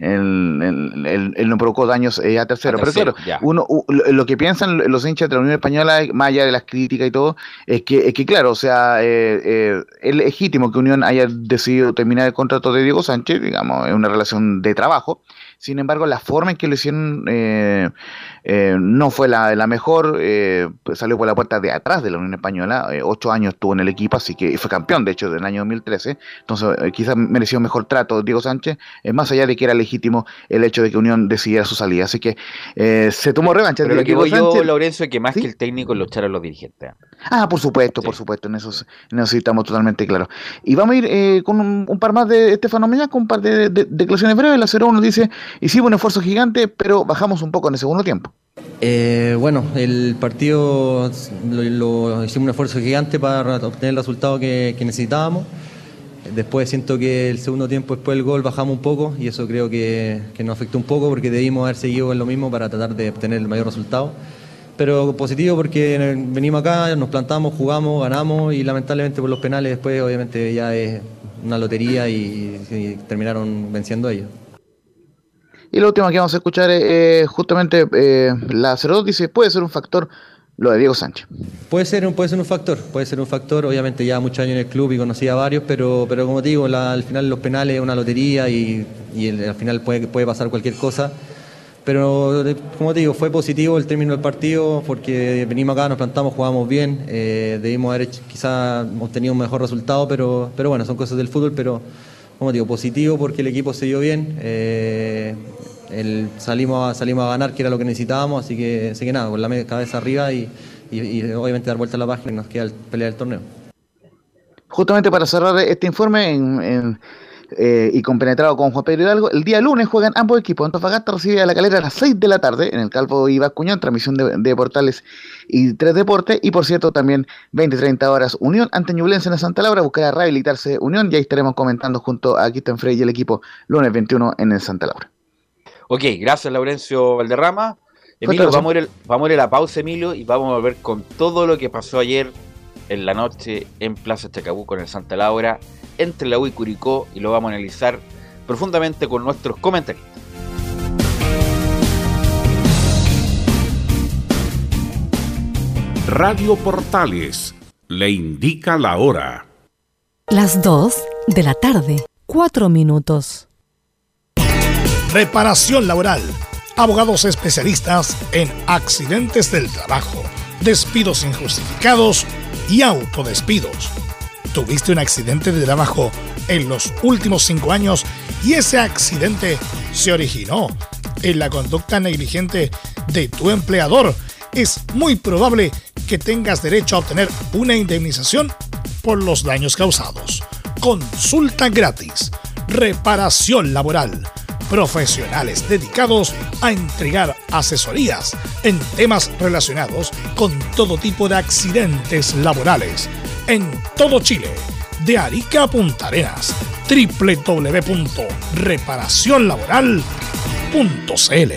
él, él- él- él no provocó daños eh, a tercero. A pero claro, ya. uno, u- lo que piensan los hinchas de la Unión Española, más allá de las críticas y todo, es que, es que claro, o sea, eh, eh, es legítimo que Unión haya decidido terminar el contrato de Diego Sánchez, digamos, es una relación de trabajo. Sin embargo, la forma en que lo hicieron eh, eh, no fue la, la mejor. eh, pues salió por la puerta de atrás de la Unión Española. ocho años estuvo en el equipo, así que fue campeón, de hecho, del año 2013. Entonces, quizás mereció mejor trato Diego Sánchez, más allá de que era legítimo el hecho de que Unión decidiera su salida. Así que eh, se tomó revancha. Pero lo que Diego voy yo, es que más ¿Sí? que el técnico lo echaron los dirigentes. Ah, por supuesto, por supuesto, en eso, en eso estamos totalmente claros. Y vamos a ir eh, con un, un par más de Estefano Meñas, con un par de, de- declaraciones breves. La 0-1 dice, hicimos un esfuerzo gigante, pero bajamos un poco en el segundo tiempo. Eh, bueno, el partido lo, hicimos un esfuerzo gigante para obtener el resultado que, necesitábamos. Después siento que el segundo tiempo, después del gol, bajamos un poco y eso creo que, que nos afectó un poco porque debimos haber seguido en lo mismo para tratar de obtener el mayor resultado. Pero positivo porque venimos acá, nos plantamos, jugamos, ganamos y lamentablemente por los penales después obviamente ya es una lotería y, y terminaron venciendo ellos. Y la última que vamos a escuchar es eh, justamente eh, la 02 dice, puede ser un factor lo de Diego Sánchez. Puede ser, un- puede ser un factor, puede ser un factor, obviamente ya muchos años en el club y conocía a varios, pero, pero como te digo, al final los penales es una lotería y, y al final puede, puede pasar cualquier cosa. Pero eh, como digo, fue positivo el término del partido porque venimos acá, nos plantamos, jugamos bien, debimos haber hecho, quizá obtenido un mejor resultado, pero, pero bueno, son cosas del fútbol, pero como digo, positivo porque el equipo se dio bien, eh, el- salimos, a, salimos a ganar, que era lo que necesitábamos, así que, así que nada, con la cabeza arriba y, obviamente dar vuelta a la página y nos queda el pelear el torneo. Justamente para cerrar este informe en, eh, y compenetrado con Juan Pedro Hidalgo, el día lunes juegan ambos equipos. Antofagasta recibe a la calera a las 6 de la tarde en el Calvo Ibascuñán, transmisión de, de Portales y Tres Deportes. Y por cierto, también 20-30 horas Unión ante Ñublense en Santa Laura. Buscará rehabilitarse Unión y ahí estaremos comentando junto a Cristian Frey y el equipo lunes 21 en el Santa Laura. Ok, gracias Laurencio Valderrama. Emilio, vamos a, ir, vamos a ir a la pausa, Emilio, y vamos a volver con todo lo que pasó ayer en la noche en Plaza Chacabuco en el Santa Laura, entre la U y Curicó, y lo vamos a analizar profundamente con nuestros comentarios. Radio Portales le indica la hora. Las 2 de la tarde, 4 minutos. Reparación laboral. Abogados especialistas en accidentes del trabajo, despidos injustificados y autodespidos. ¿Tuviste un accidente de trabajo en los últimos cinco años y ese accidente se originó en la conducta negligente de tu empleador? Es muy probable que tengas derecho a obtener una indemnización por los daños causados. Consulta gratis. Reparación laboral profesionales dedicados a entregar asesorías en temas relacionados con todo tipo de accidentes laborales en todo Chile, de Arica a Punta Arenas, www.reparacionlaboral.cl.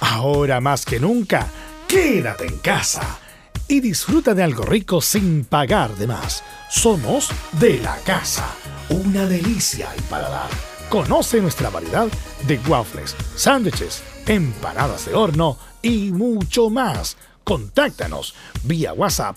Ahora más que nunca, quédate en casa y disfruta de algo rico sin pagar de más. Somos de la casa, una delicia al paladar. Conoce nuestra variedad de waffles, sándwiches, empanadas de horno y mucho más. Contáctanos vía WhatsApp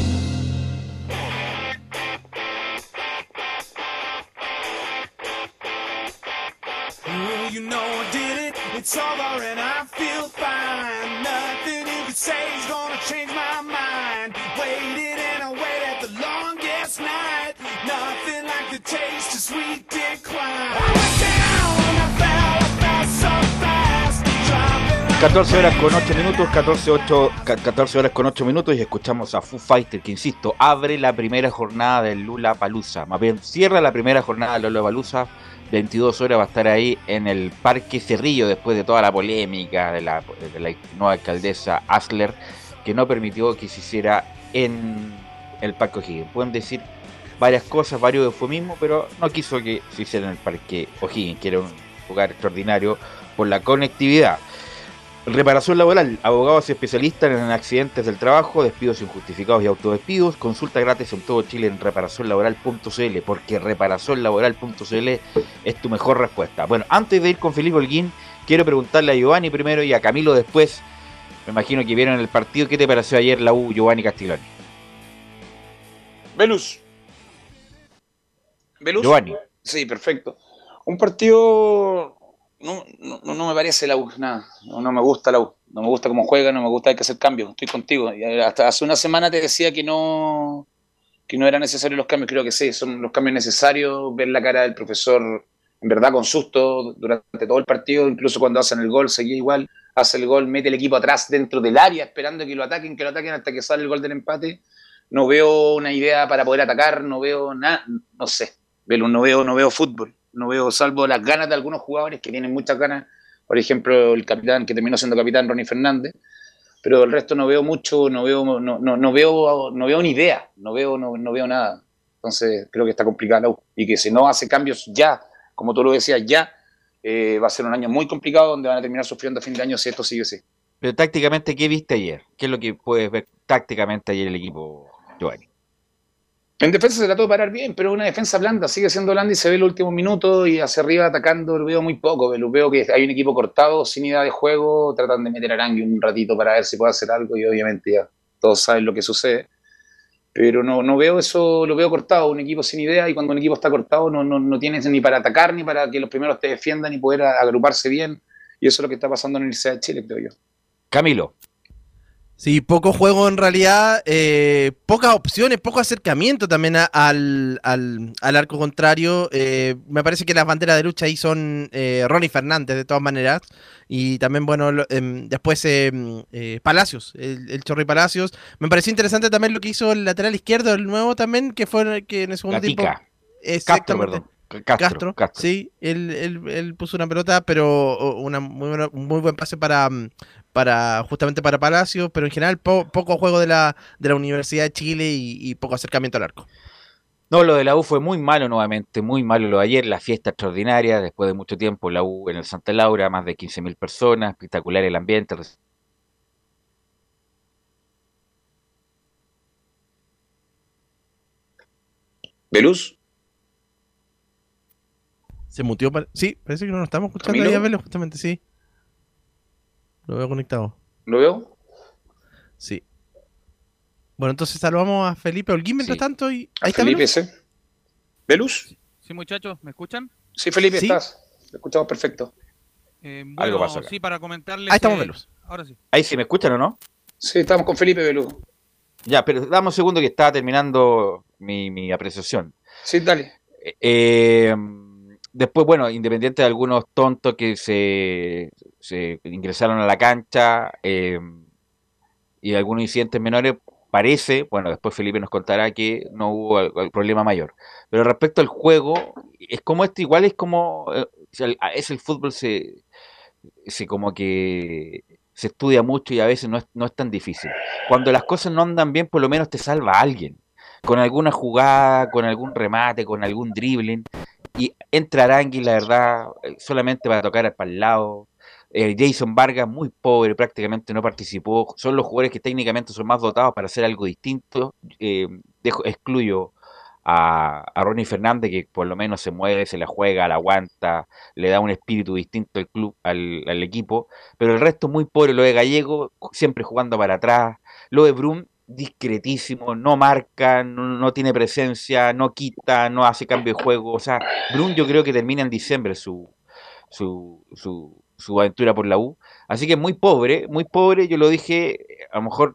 It's over and I feel fine. Nothing you can say is gonna change my mind. Waited and I waited the longest night. Nothing like the taste of sweet decline. I went down, I fell, I fell so fast. Dropping like 14 horas con 8 minutos, 14, 8, ca- 14 horas con 8 minutos y escuchamos a Foo Fighter, que insisto, abre la primera jornada del Lula Palusa. Más bien, cierra la primera jornada del Lula Palusa. 22 horas va a estar ahí en el Parque Cerrillo después de toda la polémica de la, de la nueva alcaldesa Asler, que no permitió que se hiciera en el Parque O'Higgins. Pueden decir varias cosas, varios eufemismos, pero no quiso que se hiciera en el Parque O'Higgins, que era un lugar extraordinario por la conectividad. Reparación laboral, abogados especialistas en accidentes del trabajo, despidos injustificados y autodespidos. Consulta gratis en todo Chile en reparacionlaboral.cl, porque reparacionlaboral.cl es tu mejor respuesta. Bueno, antes de ir con Felipe Holguín, quiero preguntarle a Giovanni primero y a Camilo después. Me imagino que vieron el partido. ¿Qué te pareció ayer la U, Giovanni Castiglioni? Velus. ¿Velus? Giovanni. Sí, perfecto. Un partido. No, no, no me parece la U, nada. No, me gusta la U. No me gusta cómo juega, no me gusta hay que hacer cambios. Estoy contigo. Y hasta hace una semana te decía que no que no eran necesarios los cambios. Creo que sí, son los cambios necesarios. Ver la cara del profesor, en verdad, con susto durante todo el partido. Incluso cuando hacen el gol, seguía igual. Hace el gol, mete el equipo atrás dentro del área, esperando que lo ataquen, que lo ataquen hasta que sale el gol del empate. No veo una idea para poder atacar, no veo nada, no sé. No veo, no veo fútbol, no veo, salvo las ganas de algunos jugadores que tienen muchas ganas. por ejemplo, el capitán que terminó siendo capitán, Ronnie Fernández, pero el resto no veo mucho, no veo, no, no, no veo, no veo una idea, no veo, no, no veo nada. Entonces creo que está U. Y que si no hace cambios ya, como tú lo decías, ya, eh, va a ser un año muy complicado donde van a terminar sufriendo a fin de año si esto sigue así. Pero tácticamente, ¿qué viste ayer? ¿Qué es lo que puedes ver tácticamente ayer el equipo, Giovanni? En defensa se trató de parar bien, pero una defensa blanda, sigue siendo blanda y se ve el último minuto y hacia arriba atacando lo veo muy poco. Lo veo que hay un equipo cortado, sin idea de juego, tratan de meter a Arangui un ratito para ver si puede hacer algo y obviamente ya todos saben lo que sucede. Pero no, no veo eso, lo veo cortado, un equipo sin idea y cuando un equipo está cortado no, no, no tienes ni para atacar ni para que los primeros te defiendan ni poder agruparse bien. Y eso es lo que está pasando en el Universidad de Chile, creo yo. Camilo. Sí, poco juego en realidad, eh, pocas opciones, poco acercamiento también a- al, al, al arco contrario. Eh, me parece que las banderas de lucha ahí son eh, Ronnie Fernández, de todas maneras. Y también, bueno, lo- em, después em, eh, Palacios, el, el Chorri Palacios. Me pareció interesante también lo que hizo el lateral izquierdo, el nuevo también, que fue que en el segundo tiempo. Castro, perdón. Castro, Castro. Sí, él, él- él puso una pelota, pero una muy buena- un muy buen pase para, mm, para justamente para Palacios, pero en general po- poco juego de la, de la Universidad de Chile y, y poco acercamiento al arco. No, lo de la U fue muy malo nuevamente, muy malo lo de ayer, la fiesta extraordinaria, después de mucho tiempo, la U en el Santa Laura, más de 15.000 personas, espectacular el ambiente. ¿Veluz? Se mutió. Sí, parece que no lo estamos escuchando ahí a verlo, justamente, sí. Lo veo conectado. ¿Lo veo? Sí. Bueno, entonces saludamos a Felipe Holguín mientras tanto. Y... Ahí está Felipe, Velus. sí. ¿Veluz? Sí, muchachos, ¿me escuchan? Sí, Felipe, Sí. estás. Te escuchamos perfecto. Eh, Algo pasó acá. sí, para comentarles. Ahí estamos, eh, Velus. Ahora sí. Ahí sí, ¿me escuchan o no? Sí, estamos con Felipe Veluz. Ya, pero dame un segundo que estaba terminando mi, mi apreciación. Sí, dale. Eh, después, bueno, independiente de algunos tontos que se, se ingresaron a la cancha eh, y algunos incidentes menores, parece, bueno, después Felipe nos contará que no hubo al problema mayor. Pero respecto al juego, es como esto, igual es como, eh, el- es el fútbol se, se como que se estudia mucho y a veces no es, no es tan difícil. Cuando las cosas no andan bien, por lo menos te salva alguien. Con alguna jugada, con algún remate, con algún dribbling. Y entra Arangui, la verdad, eh, solamente para tocar para el lado. Eh, Jason Vargas, muy pobre, prácticamente no participó. Son los jugadores que técnicamente son más dotados para hacer algo distinto. Eh, dejo, excluyo a, Ronnie Fernández, que por lo menos se mueve, se la juega, la aguanta, le da un espíritu distinto al club, al, al equipo. Pero el resto muy pobre. Lo de Gallego, siempre jugando para atrás. Lo de Brum, discretísimo, no marca, no, no tiene presencia, no quita, no hace cambio de juego. O sea, Brum yo creo que termina en diciembre su, su, su, su aventura por la U. Así que muy pobre, muy pobre, yo lo dije, a lo mejor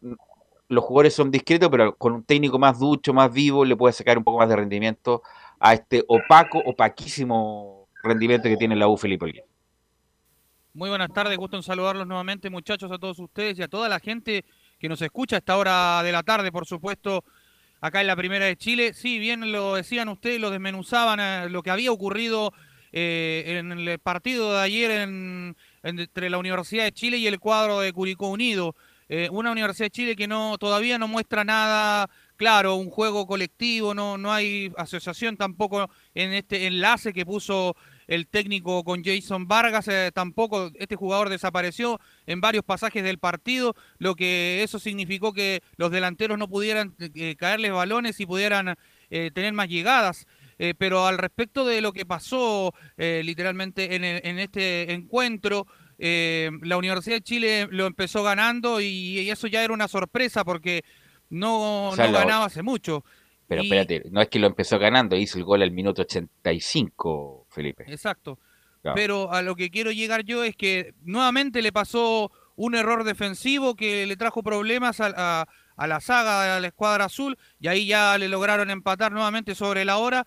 los jugadores son discretos, pero con un técnico más ducho, más vivo, le puede sacar un poco más de rendimiento a este opaco, opaquísimo rendimiento que tiene la U Felipe Olguín. Muy buenas tardes, gusto en saludarlos nuevamente, muchachos, a todos ustedes y a toda la gente que nos escucha a esta hora de la tarde, por supuesto, acá en la Primera de Chile. Sí, bien lo decían ustedes, lo desmenuzaban, eh, lo que había ocurrido eh, en el partido de ayer en- en- entre la Universidad de Chile y el cuadro de Curicó Unido. Eh, una Universidad de Chile que no todavía no muestra nada claro, un juego colectivo, no, no hay asociación tampoco en este enlace que puso el técnico con Jason Vargas, eh, tampoco este jugador desapareció en varios pasajes del partido, lo que eso significó que los delanteros no pudieran eh, caerles balones y pudieran eh, tener más llegadas. Eh, pero al respecto de lo que pasó eh, literalmente en, el- en este encuentro, eh, la Universidad de Chile lo empezó ganando y, y eso ya era una sorpresa porque no, O sea, no lo- ganaba hace mucho. Pero Y- espérate, no es que lo empezó ganando, hizo el gol al minuto 85, Felipe. Exacto. Claro. Pero a lo que quiero llegar yo es que nuevamente le pasó un error defensivo que le trajo problemas a, a- a la saga, a la escuadra azul, y ahí ya le lograron empatar nuevamente sobre la hora,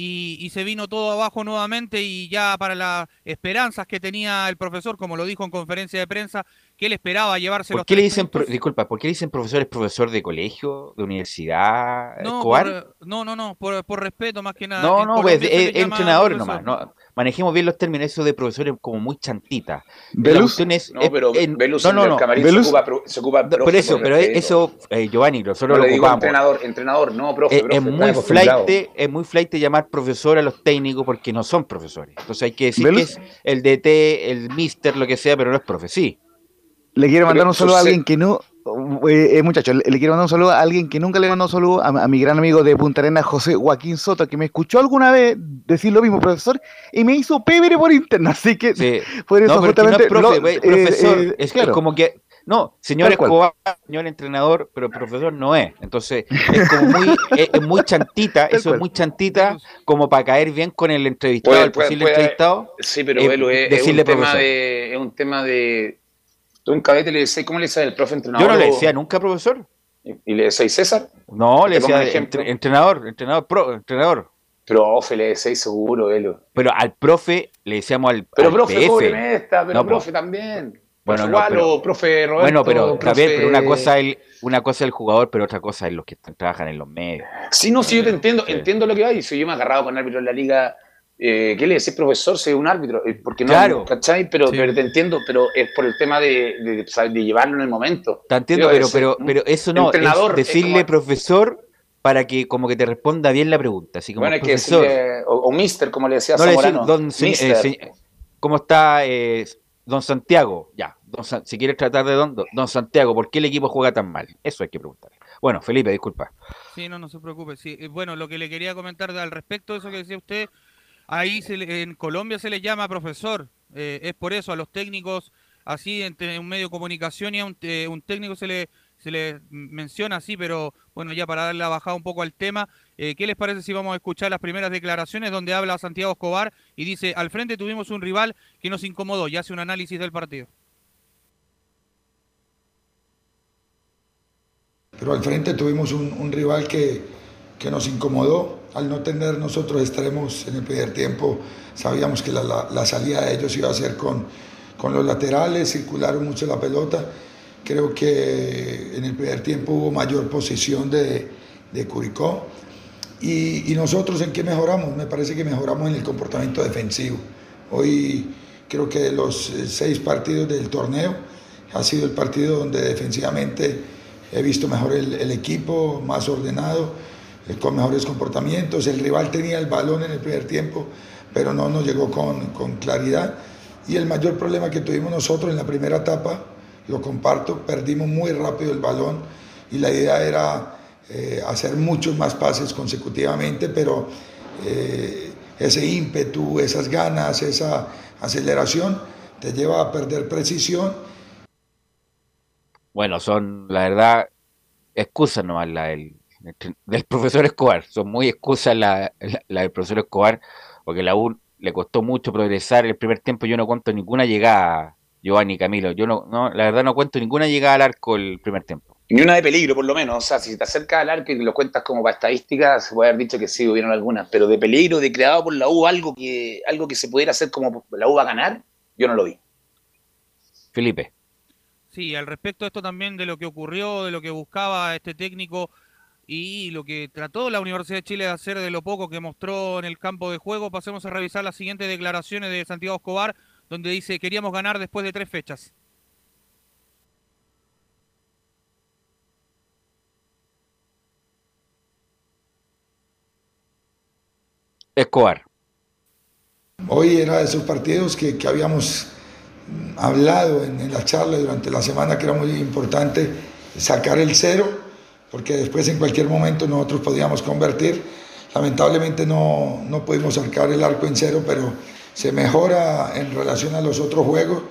y, y se vino todo abajo nuevamente, y ya para las esperanzas que tenía el profesor, como lo dijo en conferencia de prensa, que él esperaba llevarse ¿Por los qué le dicen, pro- disculpa, ¿por qué le dicen profesor? ¿Es profesor de colegio, de universidad, No, Escobar? por, no, no, no, por, por respeto más que nada. No, no, pues es entrenador nomás. No, manejemos bien los términos, eso de profesor es como muy chantita. ¿Velus? es- No, es- pero en- Velus no, en no, el no. camarín Velus- se ocupa, se ocupa No, profe por eso, por pero eso, eh, Giovanni, nosotros No lo le digo ocupamos. entrenador, entrenador, no, profe, Es, profe, es muy flight, es muy flight llamar profesor a los técnicos porque no son profesores. Entonces hay que decir que es el DT, el mister, lo que sea, pero no es profe, sí. Le quiero mandar Pero un saludo a alguien que no. Eh, eh, muchachos, le, le quiero mandar un saludo a alguien que nunca le mandó un saludo a, a mi gran amigo de Punta Arenas, José Joaquín Soto, que me escuchó alguna vez decir lo mismo, profesor, y me hizo pebre por interno. Así que Sí. [laughs] por eso no, pero es que no justamente. es profe, lo- eh, profesor. eh, es, claro. como que. No, señor. Escobar, señor entrenador, pero profesor no es. Entonces, es como muy, es, es muy chantita, eso es muy chantita, como para caer bien con el entrevistado, Puede- el posible puede- entrevistado. Sí, pero eh, Velo, es, es decirle un tema profesor. de, es un tema de. Tú en cadete le decís, ¿cómo le decís al profe entrenador? Yo no le decía nunca profesor. ¿Y le decís César? No, le decía entre- entrenador, entrenador, pro, entrenador. Profe, le decís seguro, Velo. Pero al profe le decíamos al, Pero al profe, esta, pero No, profe también. Bueno, Profe no, pero- profe Roberto. Bueno, pero bien, profe- pero una cosa es el, una cosa el jugador, pero otra cosa es los que trabajan en los medios. Sí, no, sí, yo te entiendo, entiendo lo que hay. Si yo me he agarrado con árbitros en la liga, eh, ¿qué le decís, profesor? Soy un árbitro. Eh, Porque no, Claro. ¿cachai? Pero, Sí. pero te entiendo, pero es por el tema de, de, saber- de llevarlo en el momento. Te entiendo, pero, ese- pero, pero eso no, entrenador, es decirle es como- profesor para que como que te responda bien la pregunta. Así como bueno, hay que profesor. decirle, o, o mister, como le decía no le Zamorano. don, eh, Mister. se- ¿cómo está eh, don Santiago? Ya, don si quieres tratar de don, don Santiago, ¿por qué el equipo juega tan mal? Eso hay que preguntar. Bueno, Felipe, disculpa. Sí, no, no se preocupe. Sí, eh, bueno, lo que le quería comentar al respecto de eso que decía usted, ahí en Colombia se les llama profesor. eh, es por eso a los técnicos, así entre un medio de comunicación y a un, eh, un técnico se le, se le menciona así, pero bueno, ya para darle la bajada un poco al tema, eh, ¿qué les parece si vamos a escuchar las primeras declaraciones donde habla Santiago Escobar y dice, al frente tuvimos un rival que nos incomodó y hace un análisis del partido? pero al frente tuvimos un rival que, que nos incomodó. Al no tener nosotros extremos en el primer tiempo, sabíamos que la, la- la salida de ellos iba a ser con, con los laterales, circularon mucho la pelota. Creo que en el primer tiempo hubo mayor posición de, de Curicó. Y, y nosotros en qué mejoramos? Me parece que mejoramos en el comportamiento defensivo. Hoy creo que de los eh, seis partidos del torneo ha sido el partido donde defensivamente he visto mejor el, el equipo, más ordenado, con mejores comportamientos. El rival tenía el balón en el primer tiempo, pero no nos llegó con, claridad. Y el mayor problema que tuvimos nosotros en la primera etapa, lo comparto, perdimos muy rápido el balón y la idea era eh, hacer muchos más pases consecutivamente, pero eh, ese ímpetu, esas ganas, esa aceleración te lleva a perder precisión Bueno, son, la verdad, excusas nomás la del, del profesor Escobar. Son muy excusas la, la- la del profesor Escobar, porque la U le costó mucho progresar. El primer tiempo yo no cuento ninguna llegada, Giovanni Camilo. Yo no, no, la verdad no cuento ninguna llegada al arco el primer tiempo. Ni una de peligro, por lo menos. O sea, si te acercas al arco y lo cuentas como para estadísticas, se puede haber dicho que sí, hubieron algunas. Pero de peligro, de creado por la U, algo que, algo que se pudiera hacer como la U va a ganar, yo no lo vi. Felipe. Sí, al respecto de esto también de lo que ocurrió, de lo que buscaba este técnico y lo que trató la Universidad de Chile de hacer de lo poco que mostró en el campo de juego, pasemos a revisar las siguientes declaraciones de Santiago Escobar, donde dice queríamos ganar después de tres fechas. Escobar. Hoy era de esos partidos que, que habíamos hablado en, en la charla durante la semana que era muy importante sacar el cero, porque después en cualquier momento nosotros podíamos convertir. Lamentablemente no, no pudimos sacar el arco en cero, pero se mejora en relación a los otros juegos,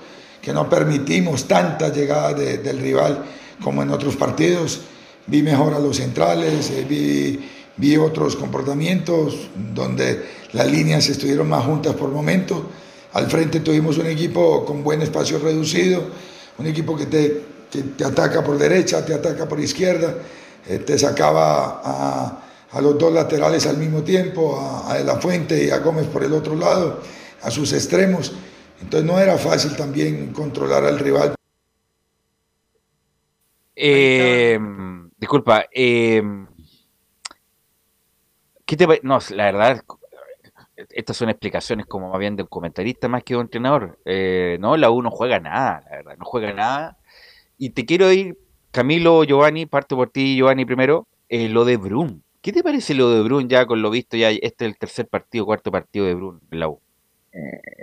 que no permitimos tantas llegadas de- del rival como en otros partidos. Vi mejor a los centrales, eh, vi, vi otros comportamientos donde las líneas estuvieron más juntas por momentos. Al frente tuvimos un equipo con buen espacio reducido, un equipo que te, que te ataca por derecha, te ataca por izquierda, eh, te sacaba a, los dos laterales al mismo tiempo, a, a La Fuente y a Gómez por el otro lado, a sus extremos. Entonces no era fácil también controlar al rival. Eh, disculpa, eh, ¿qué te No, la verdad, estas son explicaciones como más bien de un comentarista más que de un entrenador. Eh, no, la U no juega nada, la verdad, no juega nada. Y te quiero ir, Camilo, Giovanni, parto por ti, Giovanni, primero, eh, lo de Brun. ¿Qué te parece lo de Brun ya con lo visto? Ya este es el tercer partido, cuarto partido de Brun en la U.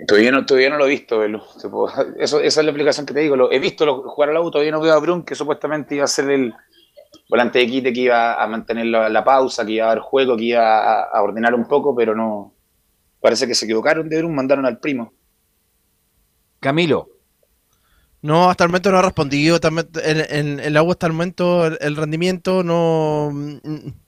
Todavía no, todavía no lo he visto, Belu. [laughs] Eso, esa es la explicación que te digo. Lo, he visto lo- jugar al auto, todavía no veo a Brun, que supuestamente iba a ser el volante de quite, que iba a mantener la, la pausa, que iba a dar juego, que iba a, a ordenar un poco, pero no. Parece que se equivocaron de Brun, mandaron al primo. Camilo. No, hasta el momento no ha respondido. En la U hasta el momento el, el rendimiento no... mm,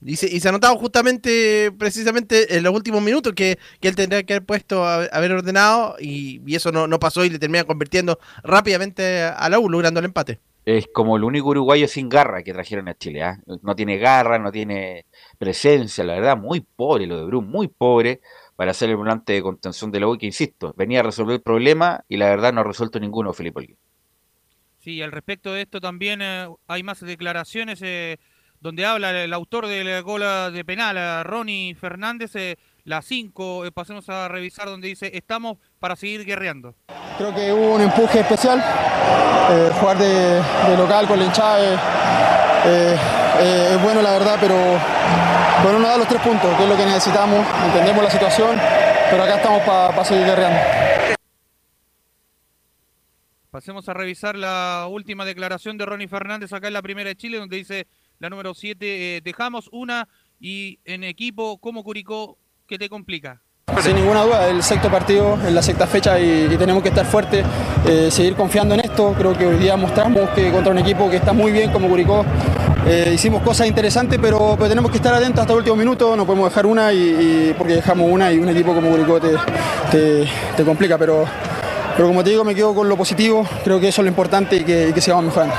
Y se, y se ha notado justamente, precisamente en los últimos minutos que, que él tendría que haber puesto, a- haber ordenado y, y eso no, no pasó y le termina convirtiendo rápidamente a la U, logrando el empate. Es como el único uruguayo sin garra que trajeron a Chile. ¿ah? No tiene garra, no tiene presencia, la verdad, muy pobre lo de Brun, muy pobre para ser el volante de contención de la U, que insisto, venía a resolver el problema y la verdad no ha resuelto ninguno, Felipe Olguín. Sí, al respecto de esto también eh, hay más declaraciones eh, donde habla el autor de la gola de penal, eh, Ronnie Fernández, eh, la 5, pasemos a revisar donde dice, estamos para seguir guerreando. Creo que hubo un empuje especial. Eh, jugar de, local con la hinchada eh, eh, eh, es bueno, la verdad, pero bueno, nos da los tres puntos, que es lo que necesitamos. Entendemos la situación, pero acá estamos para seguir guerreando. Pasemos a revisar la última declaración de Ronnie Fernández acá en la primera de Chile, donde dice la número 7, dejamos una y en equipo como Curicó, ¿qué te complica? Sin ninguna duda, el sexto partido en la sexta fecha y, tenemos que estar fuertes, eh, seguir confiando en esto. Creo que hoy día mostramos que contra un equipo que está muy bien como Curicó eh, hicimos cosas interesantes, pero, tenemos que estar atentos hasta el último minuto. No podemos dejar una y- porque dejamos una y un equipo como Curicó te, te- te complica. Pero, pero como te digo, me quedo con lo positivo. Creo que eso es lo importante y que, y que sigamos mejorando.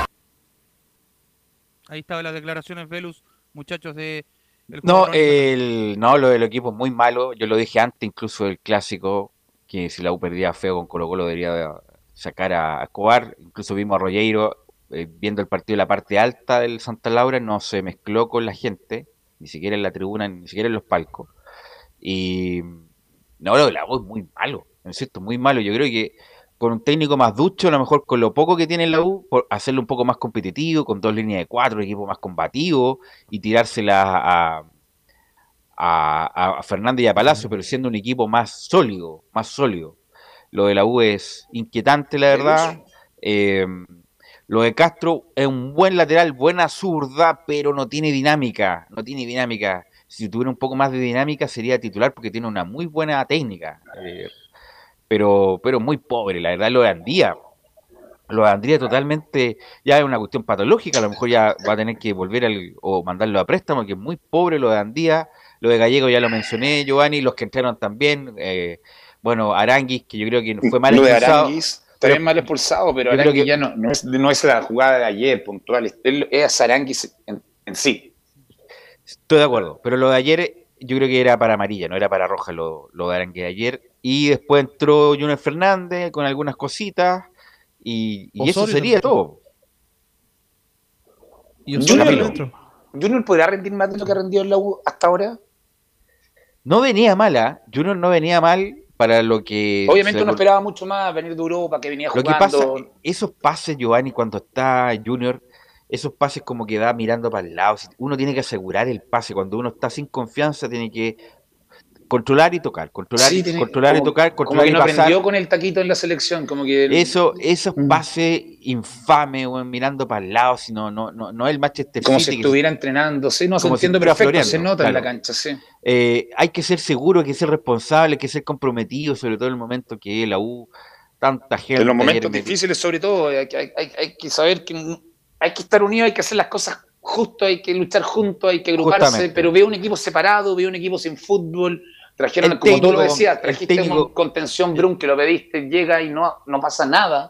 Ahí estaban las declaraciones, Velus, muchachos de... del No, el, no, lo del equipo es muy malo. Yo lo dije antes, incluso el clásico, que si la U perdía feo con Colo Colo debería sacar a Escobar. Incluso vimos a Rogueiro eh, viendo el partido en la parte alta del Santa Laura, no se mezcló con la gente, ni siquiera en la tribuna, ni siquiera en los palcos. Y no, lo de la U es muy malo, ¿no es cierto? Muy malo. Yo creo que con un técnico más ducho, a lo mejor con lo poco que tiene la U, por hacerlo un poco más competitivo, con dos líneas de cuatro, equipo más combativo y tirársela a, a, a Fernández y a Palacio, pero siendo un equipo más sólido, más sólido. Lo de la U es inquietante, la verdad. Eh, lo de Castro es un buen lateral, buena zurda, pero no tiene dinámica, no tiene dinámica. Si tuviera un poco más de dinámica sería titular porque tiene una muy buena técnica. Eh, pero, pero muy pobre, la verdad, lo de Andía. Lo de Andía totalmente, ya es una cuestión patológica, a lo mejor ya va a tener que volver al, o mandarlo a préstamo, que es muy pobre lo de Andía. Lo de Gallego ya lo mencioné, Giovanni, los que entraron también. eh, bueno, Aranguis, que yo creo que fue mal Lo de expulsado, también mal expulsado, pero Aranguis que- ya no, no, es, no es la jugada de ayer puntual, es, es Aranguis en, en sí. Estoy de acuerdo, pero lo de ayer yo creo que era para amarilla, no era para roja lo, lo de ayer. Y después entró Junior Fernández con algunas cositas y, y eso sería todo. Junior, Junior podrá rendir más de lo que ha rendido en la U hasta ahora. No venía mala, Junior no venía mal para lo que... Obviamente uno esperaba mucho más venir de Europa, que venía Lo que jugando. pasa, esos pases, Giovanni, cuando está Junior, esos pases como que da mirando para el lado. si- Uno tiene que asegurar el pase. Cuando uno está sin confianza, tiene que controlar y tocar, controlar, Sí, y, tiene- controlar y como- tocar, como controlar que y no pasar. aprendió con el taquito en la selección, como que Eso, esos Mm. pases infames, weón, mirando para el lado, si no, no, no, el Manchester como City si que- estuviera entrenando, sí, no, se como si entiende estuviera perfecto, se nota en la cancha, sí. Eh, hay que ser seguro, hay que ser responsable, hay que ser comprometido, sobre todo en el momento que la U, tanta gente. En los momentos difíciles, sobre todo, hay, que- hay- hay- hay que saber que hay que estar unidos, hay que hacer las cosas justo, hay que luchar juntos, hay que agruparse, Justamente. pero veo un equipo separado, veo un equipo sin fútbol. Trajeron, El como tú lo técnico- decías, trajiste técnico- un contención Brun que lo pediste, llega y no, no pasa nada.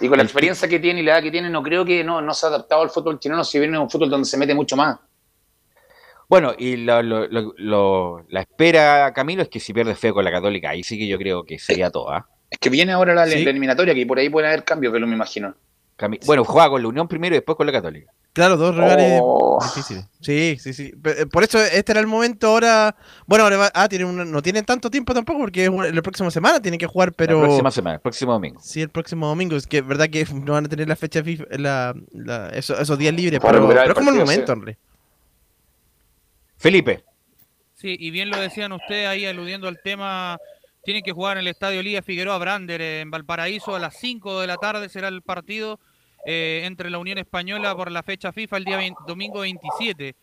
Y con la experiencia que tiene y la edad que tiene, no creo que no, no se ha adaptado al fútbol chileno si viene un fútbol donde se mete mucho más. Bueno, y lo- lo- lo- lo- la espera, Camilo, es que si pierde feo con la Católica, ahí sí que yo creo que sería todo, ¿ah? Es que viene ahora la, Sí. la eliminatoria, que por ahí pueden haber cambios, que lo me imagino. Cami- Bueno, jugaba con la Unión primero y después con la Católica. Claro, dos rivales Oh. difíciles. Sí, sí, sí. Eh, Por eso este era el momento ahora. Bueno, ahora va- ah, tienen una- no tienen tanto tiempo tampoco porque la próxima semana tienen que jugar, pero. La próxima semana, el próximo domingo. Sí, el próximo domingo. Es que es verdad que no van a tener la fecha FIFA, la, la- eso- esos días libres, Para pero, pero el como el momento, sí. hombre. Felipe. Sí, y bien lo decían ustedes ahí aludiendo al tema, tienen que jugar en el Estadio Liga Figueroa Brander eh, en Valparaíso a las 5 de la tarde será el partido eh, entre la Unión Española por la fecha FIFA el día domingo 27.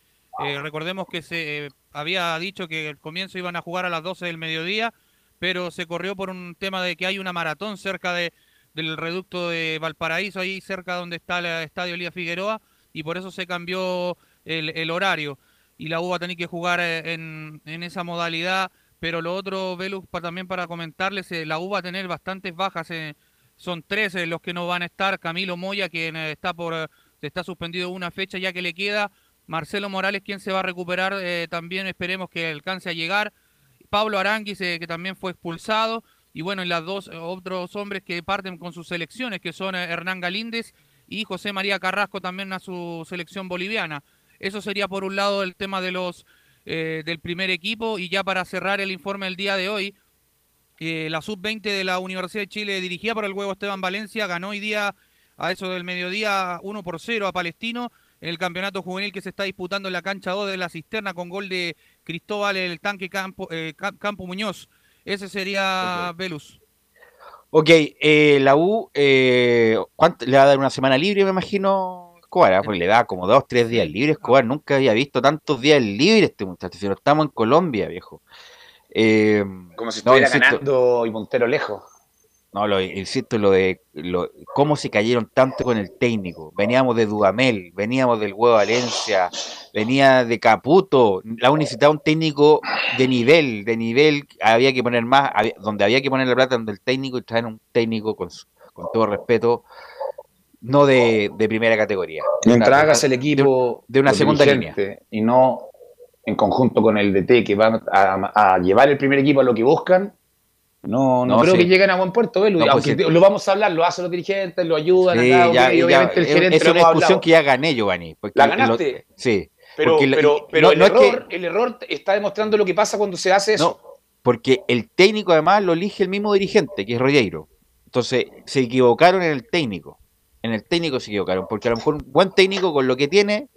Eh, recordemos que se había dicho que el comienzo iban a jugar a las 12 del mediodía, pero se corrió por un tema de que hay una maratón cerca de, del reducto de Valparaíso, ahí cerca donde está el Estadio Liga Figueroa, y por eso se cambió el, horario y la U va a tener que jugar en, en esa modalidad. Pero lo otro, Velus, pa- también para comentarles, eh, la U va a tener bastantes bajas. eh, son 13 los que no van a estar. Camilo Moya, quien eh, está por eh, está suspendido una fecha ya que le queda. Marcelo Morales, quien se va a recuperar, eh, también esperemos que alcance a llegar. Pablo Aranguis, eh, que también fue expulsado. Y bueno, y las dos eh, otros hombres que parten con sus selecciones, que son eh, Hernán Galíndez y José María Carrasco también a su selección boliviana. Eso sería por un lado el tema de los eh, del primer equipo y ya para cerrar el informe del día de hoy, eh, la sub-20 de la Universidad de Chile dirigida por el huevo Esteban Valencia ganó hoy día a eso del mediodía 1 por 0 a Palestino en el campeonato juvenil que se está disputando en la cancha 2 de la cisterna con gol de Cristóbal el tanque Campo, eh, Cam- Campo Muñoz. Ese sería Velus. Ok, eh, la U, eh, ¿cuánto- le va a dar una semana libre, me imagino, Escobar? ah? Porque le da como dos, tres días libres, Escobar. Nunca había visto tantos días libres este muchacho. Si no estamos en Colombia, viejo. Eh, Como si no, estuviera insisto, ganando y Montero lejos. No, lo, insisto, lo de lo, cómo se cayeron tanto con el técnico. Veníamos de Dudamel, veníamos del Huevo Valencia, venía de Caputo. La U necesitaba un técnico de nivel, de nivel. Había que poner más, había- donde había que poner la plata, donde el técnico y traer un técnico con, con todo respeto, no de, de primera categoría. Mientras Una- hagas el equipo de una segunda dirigente Y no en conjunto con el DT que van a, a llevar el primer equipo a lo que buscan, no, no, No, creo sí. que lleguen a buen puerto, Belu. No, pues Aunque sí. te- lo vamos a hablar, lo hacen los dirigentes, lo ayudan Sí, acá, ya- y ya- obviamente el es- gerente es una discusión hablado. que ya gané porque ¿La lo- ganaste? sí. Pero, pero, pero no- el, no es que- error, el error está demostrando lo que pasa cuando se hace eso. Porque el técnico además lo elige el mismo dirigente, que es Rogueiro. Entonces, se equivocaron en el técnico. En el técnico se equivocaron, porque a lo mejor un buen técnico con lo que tiene,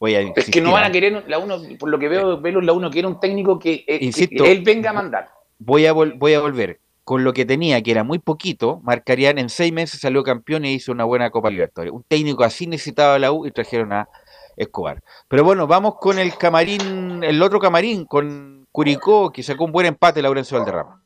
voy a es que no van a querer, la uno, por lo que veo, Belu, la uno quiere un técnico que, eh, que él venga a mandar. voy a, vol- voy a volver. Con lo que tenía, que era muy poquito, Marcarían en seis meses salió campeón e hizo una buena Copa Libertadores. Un técnico así necesitaba la U y trajeron a Escobar. Pero bueno, vamos con el camarín, el otro camarín, con Curicó, que sacó un buen empate Laurencio Valderrama.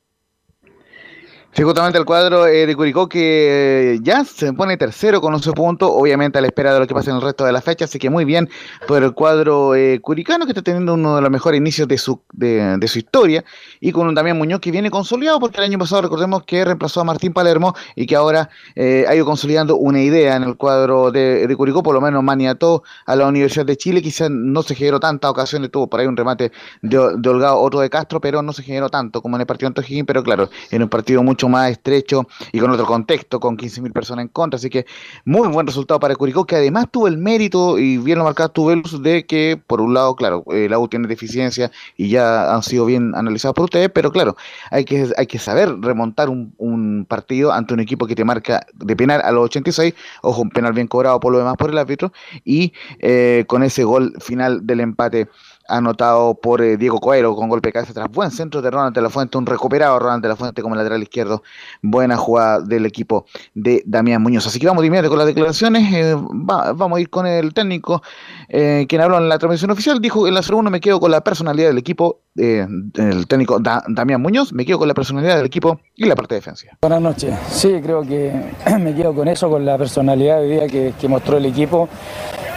Sí, justamente el cuadro eh, de Curicó que eh, ya se pone tercero con 11 puntos, obviamente a la espera de lo que pase en el resto de la fecha, así que muy bien por el cuadro eh, curicano que está teniendo uno de los mejores inicios de su, de, su historia y con un Damián Muñoz que viene consolidado porque el año pasado recordemos que reemplazó a Martín Palermo y que ahora eh, ha ido consolidando una idea en el cuadro de, de Curicó, por lo menos maniató a la Universidad de Chile, quizás no se generó tantas ocasiones, tuvo por ahí un remate de, Holgado, otro de Castro, pero no se generó tanto como en el partido ante O'Higgins, pero claro, en un partido mucho más estrecho y con otro contexto, con 15.000 personas en contra, así que muy buen resultado para Curicó, que además tuvo el mérito, y bien lo marcaba tu Velus, de que por un lado, claro, eh, la U tiene deficiencia y ya han sido bien analizados por ustedes, pero claro, hay que, hay que saber remontar un, un partido ante un equipo que te marca de penal a los 86, ojo, un penal bien cobrado por lo demás por el árbitro, y eh, con ese gol final del empate anotado por eh, Diego Coelho con golpe de cabeza tras buen centro de Ronald de la Fuente, un recuperado Ronald de la Fuente como lateral izquierdo, buena jugada del equipo de Damián Muñoz. Así que vamos de con las declaraciones, eh, va- vamos a ir con el técnico eh, quien habló en la transmisión oficial, dijo en la segunda me quedo con la personalidad del equipo, el técnico Da- Damián Muñoz, me quedo con la personalidad del equipo y la parte defensiva. Buenas noches. Sí, creo que [clears throat] me quedo con eso, con la personalidad de día que mostró el equipo.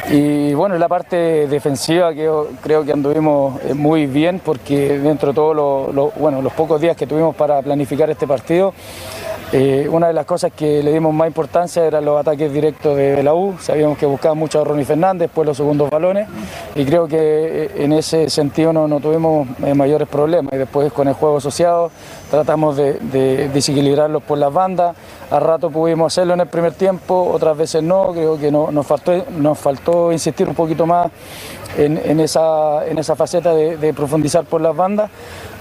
Y bueno, la parte defensiva creo que anduvimos eh, muy bien porque dentro de todos los- bueno, los pocos días que tuvimos para planificar este partido, Eh, una de las cosas que le dimos más importancia eran los ataques directos de la U. Sabíamos que buscaba mucho a Ronnie Fernández, después los segundos balones, y creo que eh, en ese sentido no, no tuvimos eh, mayores problemas. Y después con el juego asociado tratamos de, de desequilibrarlos por las bandas. A rato pudimos hacerlo en el primer tiempo, otras veces no. Creo que no- nos, faltó, nos faltó insistir un poquito más en, esa, en esa faceta de profundizar por las bandas.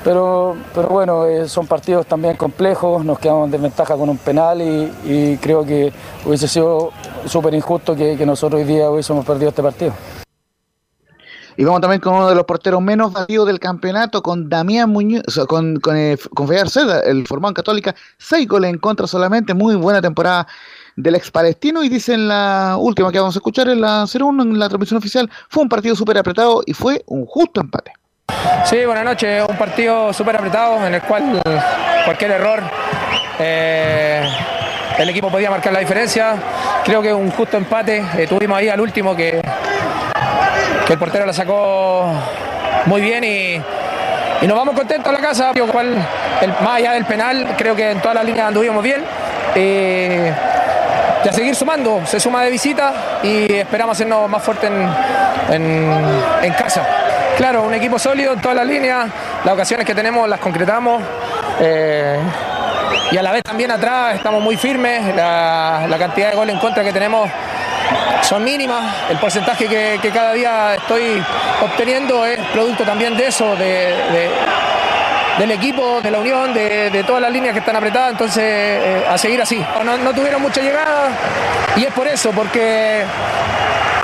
Pero, pero bueno, eh, son partidos también complejos, nos quedamos en desventaja con un penal y, creo que hubiese sido súper injusto que, nosotros hoy día hubiésemos perdido este partido. Y vamos también con uno de los porteros menos batidos del campeonato, con Damián Muñoz, con, con, eh, con Arceda, el formado Católica, seis goles en contra solamente, muy buena temporada del ex palestino. Y dicen la última que vamos a escuchar en la 0-1 en la transmisión oficial, fue un partido súper apretado y fue un justo empate. Sí, buenas noches. Un partido súper apretado en el cual cualquier error eh, el equipo podía marcar la diferencia. Creo que un justo empate. Eh, tuvimos ahí al último que, el portero la sacó muy bien y, nos vamos contentos a la casa. Cual, el- más allá del penal, creo que en todas las líneas anduvimos bien. Eh, y a seguir sumando, se suma de visita y esperamos hacernos más fuertes en, en- casa. Claro, un equipo sólido en todas las líneas, las ocasiones que tenemos las concretamos eh, y a la vez también atrás estamos muy firmes, la, la cantidad de goles en contra que tenemos son mínimas, el porcentaje que, cada día estoy obteniendo es producto también de eso, de- del equipo, de la unión, de, de todas las líneas que están apretadas, entonces eh, a seguir así. No, tuvieron mucha llegada y es por eso, porque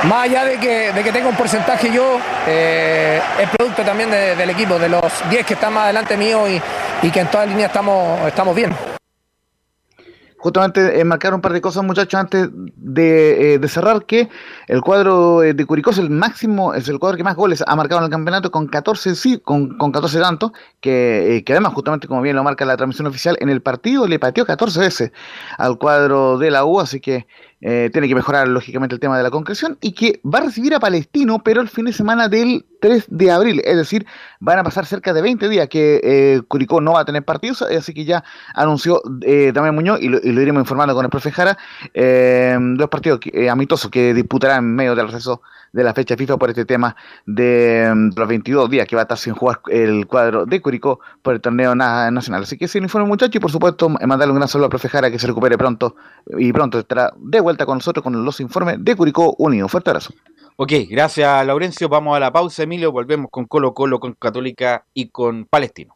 más allá de que, de que tenga un porcentaje yo, eh, es producto también de- del equipo, de los 10 que están más adelante mío y, y que en todas líneas estamos, estamos bien. Justamente eh, marcar un par de cosas, muchachos, antes de, eh, de cerrar, que el cuadro eh, de Curicó es el máximo, es el cuadro que más goles ha marcado en el campeonato con 14, sí, con, con 14 tantos, que, además, justamente como bien lo marca la transmisión oficial, en el partido le pateó 14 veces al cuadro de la U, así que eh, tiene que mejorar lógicamente el tema de la concreción y que va a recibir a Palestino, pero el fin de semana del 3 de abril, es decir, van a pasar cerca de 20 días que eh, Curicó no va a tener partidos, así que ya anunció eh, también Muñoz y lo, iremos informando con el profe Jara, eh, los partidos que- eh, amistosos que disputará en medio del receso de la fecha FIFA por este tema de, mm, los 22 días que va a estar sin jugar el cuadro de Curicó por el torneo na- nacional. Así que ese informe muchachos y por supuesto eh, mandarle un gran saludo al profe Jara que se recupere pronto y pronto estará de vuelta con nosotros con los informes de Curicó Unido. Fuerte abrazo. Ok, gracias Laurencio. Vamos a la pausa, Emilio. Volvemos con Colo Colo, con Católica y con Palestino.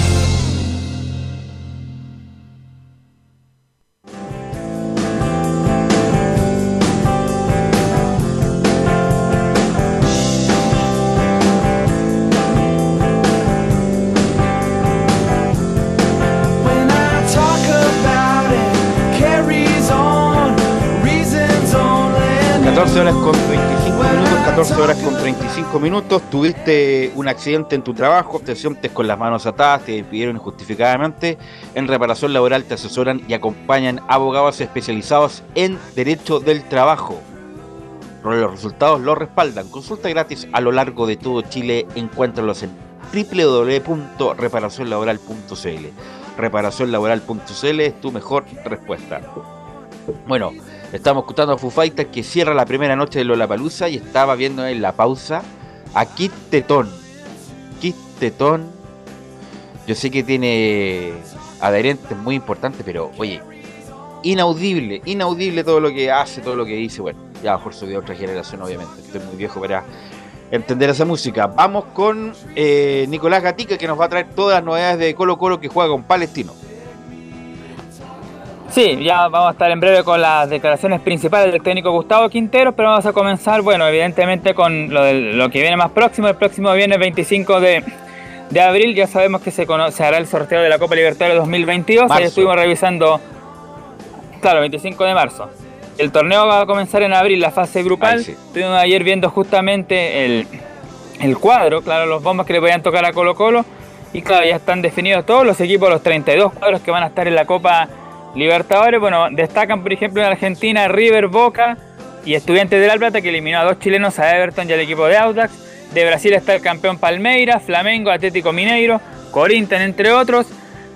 35 minutos. Tuviste un accidente en tu trabajo, te sientes con las manos atadas, te despidieron injustificadamente. En reparación laboral te asesoran y acompañan abogados especializados en derecho del trabajo. Los resultados los respaldan. Consulta gratis a lo largo de todo Chile. Encuéntralos en www.reparacionlaboral.cl. Reparacionlaboral.cl es tu mejor respuesta. Bueno, estamos escuchando a Foo Fighters que cierra la primera noche de Lollapalooza y estaba viendo en la pausa a Kit Tetón. Tetón, yo sé que tiene adherentes muy importantes, pero oye, inaudible, inaudible todo lo que hace, todo lo que dice. Bueno, ya mejor de otra generación, obviamente. Estoy muy viejo para entender esa música. Vamos con eh, Nicolás Gatica que nos va a traer todas las novedades de Colo Colo que juega con Palestino. Sí, ya vamos a estar en breve con las declaraciones principales del técnico Gustavo Quintero, pero vamos a comenzar, bueno, evidentemente con lo, de, lo que viene más próximo. El próximo viernes 25 de, de abril ya sabemos que se, se hará el sorteo de la Copa Libertadores 2022. Ahí Marzo. estuvimos revisando, claro, 25 de marzo. El torneo va a comenzar en abril, la fase grupal. Ahí sí. Estuvimos ayer viendo justamente el, el cuadro, claro, los bombos que le podían tocar a Colo Colo. Y claro, ya están definidos todos los equipos, los 32 cuadros que van a estar en la Copa Libertadores. Bueno, destacan por ejemplo en Argentina River, Boca y Estudiantes de La Plata que eliminó a dos chilenos, a Everton y al equipo de Audax. De Brasil está el campeón Palmeiras, Flamengo, Atlético Mineiro, Corinthians entre otros.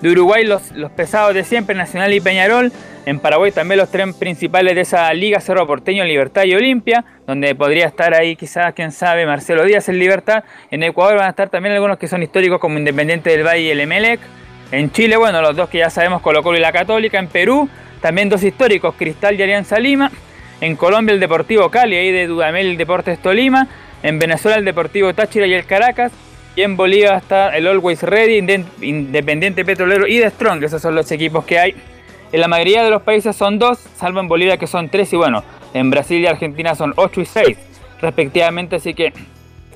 De Uruguay los, los pesados de siempre, Nacional y Peñarol. En Paraguay también los tres principales de esa liga, Cerro Porteño, Libertad y Olimpia, donde podría estar ahí quizás, quién sabe, Marcelo Díaz en Libertad. En Ecuador van a estar también algunos que son históricos como Independiente del Valle y el Emelec. En Chile, bueno, los dos que ya sabemos, Colo Colo y la Católica. En Perú, también dos históricos, Cristal y Alianza Lima. En Colombia, el Deportivo Cali, ahí de Dudamel, el Deportes Tolima. En Venezuela, el Deportivo Táchira y el Caracas. Y en Bolivia está el Always Ready, Inde- Independiente Petrolero y The Strong. Esos son los equipos que hay. En la mayoría de los países son dos, salvo en Bolivia que son tres. Y bueno, en Brasil y Argentina son ocho y seis, respectivamente. Así que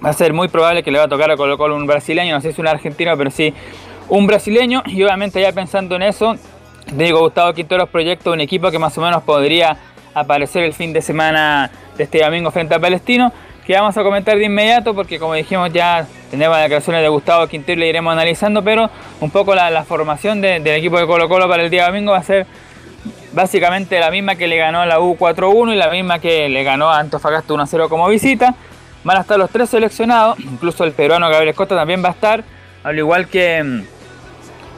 va a ser muy probable que le va a tocar a Colo Colo un brasileño. No sé si un argentino, pero sí un brasileño. Y obviamente ya pensando en eso, digo, Gustavo Quinteros proyecto un equipo que más o menos podría aparecer el fin de semana de este domingo frente a Palestino. Que vamos a comentar de inmediato porque como dijimos ya tenemos las declaraciones de Gustavo Quintero y le iremos analizando, pero un poco la, formación de- del equipo de Colo Colo para el día domingo va a ser básicamente la misma que le ganó a la U 4-1 y la misma que le ganó a Antofagasta 1-0 como visita. Van a estar los tres seleccionados, incluso el peruano Gabriel Costa también va a estar, al igual que mm,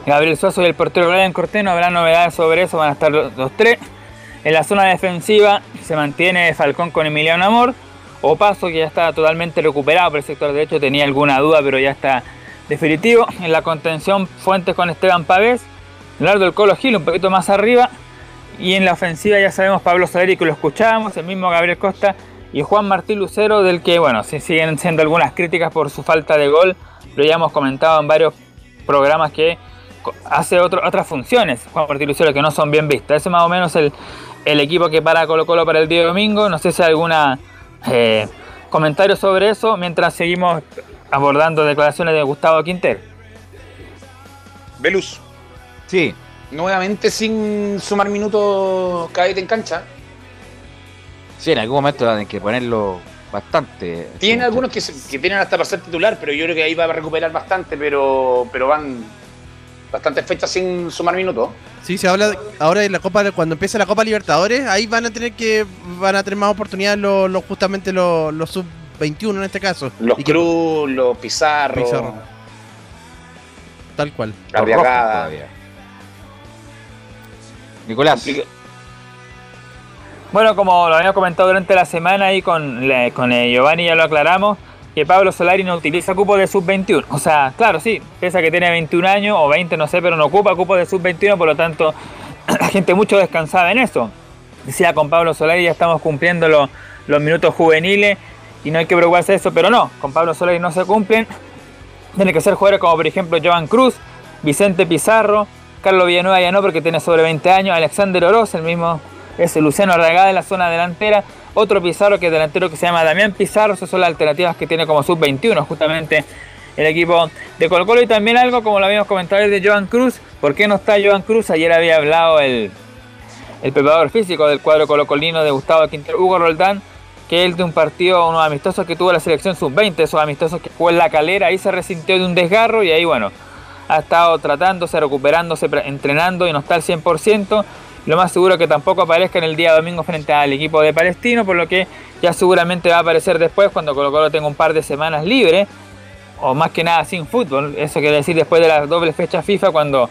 Gabriel Suazo y el portero Brian Cortés, no habrá novedades sobre eso, van a estar los, los tres. En la zona defensiva se mantiene Falcón con Emiliano Amor. Opaso, que ya está totalmente recuperado por el sector derecho, tenía alguna duda, pero ya está definitivo. En la contención, Fuentes con Esteban Pavés. Leonardo el Colo Gil un poquito más arriba. Y en la ofensiva ya sabemos Pablo Saleri que lo escuchábamos, el mismo Gabriel Costa y Juan Martín Lucero, del que, bueno, sí siguen siendo algunas críticas por su falta de gol, pero ya hemos comentado en varios programas que hace otro- otras funciones, Juan Martín Lucero, que no son bien vistas. Ese es más o menos el, el equipo que para Colo Colo para el día domingo. No sé si hay alguna eh, comentario sobre eso mientras seguimos abordando declaraciones de Gustavo Quintero. Velus. Sí. Nuevamente sin sumar minutos Cadete en cancha. Sí, en algún momento tener que ponerlo bastante. Tiene algunos que, que tienen hasta para ser titular, pero yo creo que ahí va a recuperar bastante, pero, pero van bastantes fechas sin sumar minutos. Sí, se habla de- ahora de la Copa, cuando empiece la Copa Libertadores, ahí van a tener que van a tener más oportunidades los, los- justamente los, los sub 21 en este caso. Los Y que- Cruz, los Pizarro, Pizarro. Tal cual. Arriagada. Nicolás. Bueno, como lo habíamos comentado durante la semana y con, le- con eh, Giovanni ya lo aclaramos, que Pablo Solari no utiliza cupo de sub-21. O sea, claro, sí, pese que tiene 21 años o 20, no sé, pero no ocupa cupo de sub-21, por lo tanto, [clears throat] la gente mucho descansaba en eso. Decía con Pablo Solari ya estamos cumpliendo los, los minutos juveniles y no hay que preocuparse de eso, pero no, con Pablo Solari no se cumplen. Tiene que ser jugadores como por ejemplo Joan Cruz, Vicente Pizarro, Carlos Villanueva ya no porque tiene sobre 20 años, Alexander Oroz, el mismo es Luciano Arragada en la zona delantera, otro Pizarro que es delantero que se llama Damián Pizarro, esas son las alternativas que tiene como sub-21 justamente el equipo de Colo Colo y también algo como lo habíamos comentado de Joan Cruz, ¿por qué no está Joan Cruz? Ayer había hablado el, el preparador físico del cuadro colocolino de Gustavo Quintero, Hugo Roldán, que él de un partido, unos amistosos que tuvo la selección sub-20, esos amistosos que jugó en la calera, ahí se resintió de un desgarro y ahí bueno, ha estado tratándose, recuperándose, entrenando y no está al 100%. Lo más seguro que tampoco aparezca en el día domingo frente al equipo de Palestino, por lo que ya seguramente va a aparecer después cuando Colo Colo tenga un par de semanas libre, o más que nada sin fútbol. Eso quiere decir después de la doble fecha FIFA, cuando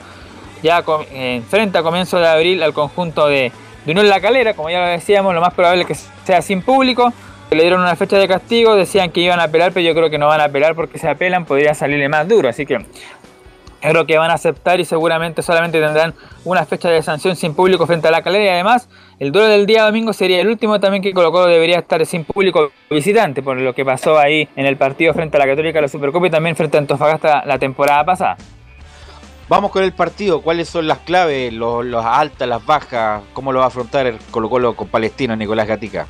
ya enfrenta a comienzo de abril al conjunto de, de Unión La Calera, como ya lo decíamos, lo más probable es que sea sin público. Le dieron una fecha de castigo, decían que iban a apelar, pero yo creo que no van a apelar porque si apelan podría salirle más duro. Así que creo que van a aceptar y seguramente solamente tendrán una fecha de sanción sin público frente a la calera y además el duelo del día domingo sería el último también que Colo Colo debería estar sin público visitante por lo que pasó ahí en el partido frente a la Católica la Supercopa y también frente a Antofagasta la temporada pasada. Vamos con el partido, ¿cuáles son las claves, las altas, las bajas? ¿Cómo lo va a afrontar el Colo Colo con Palestino, Nicolás Gatica?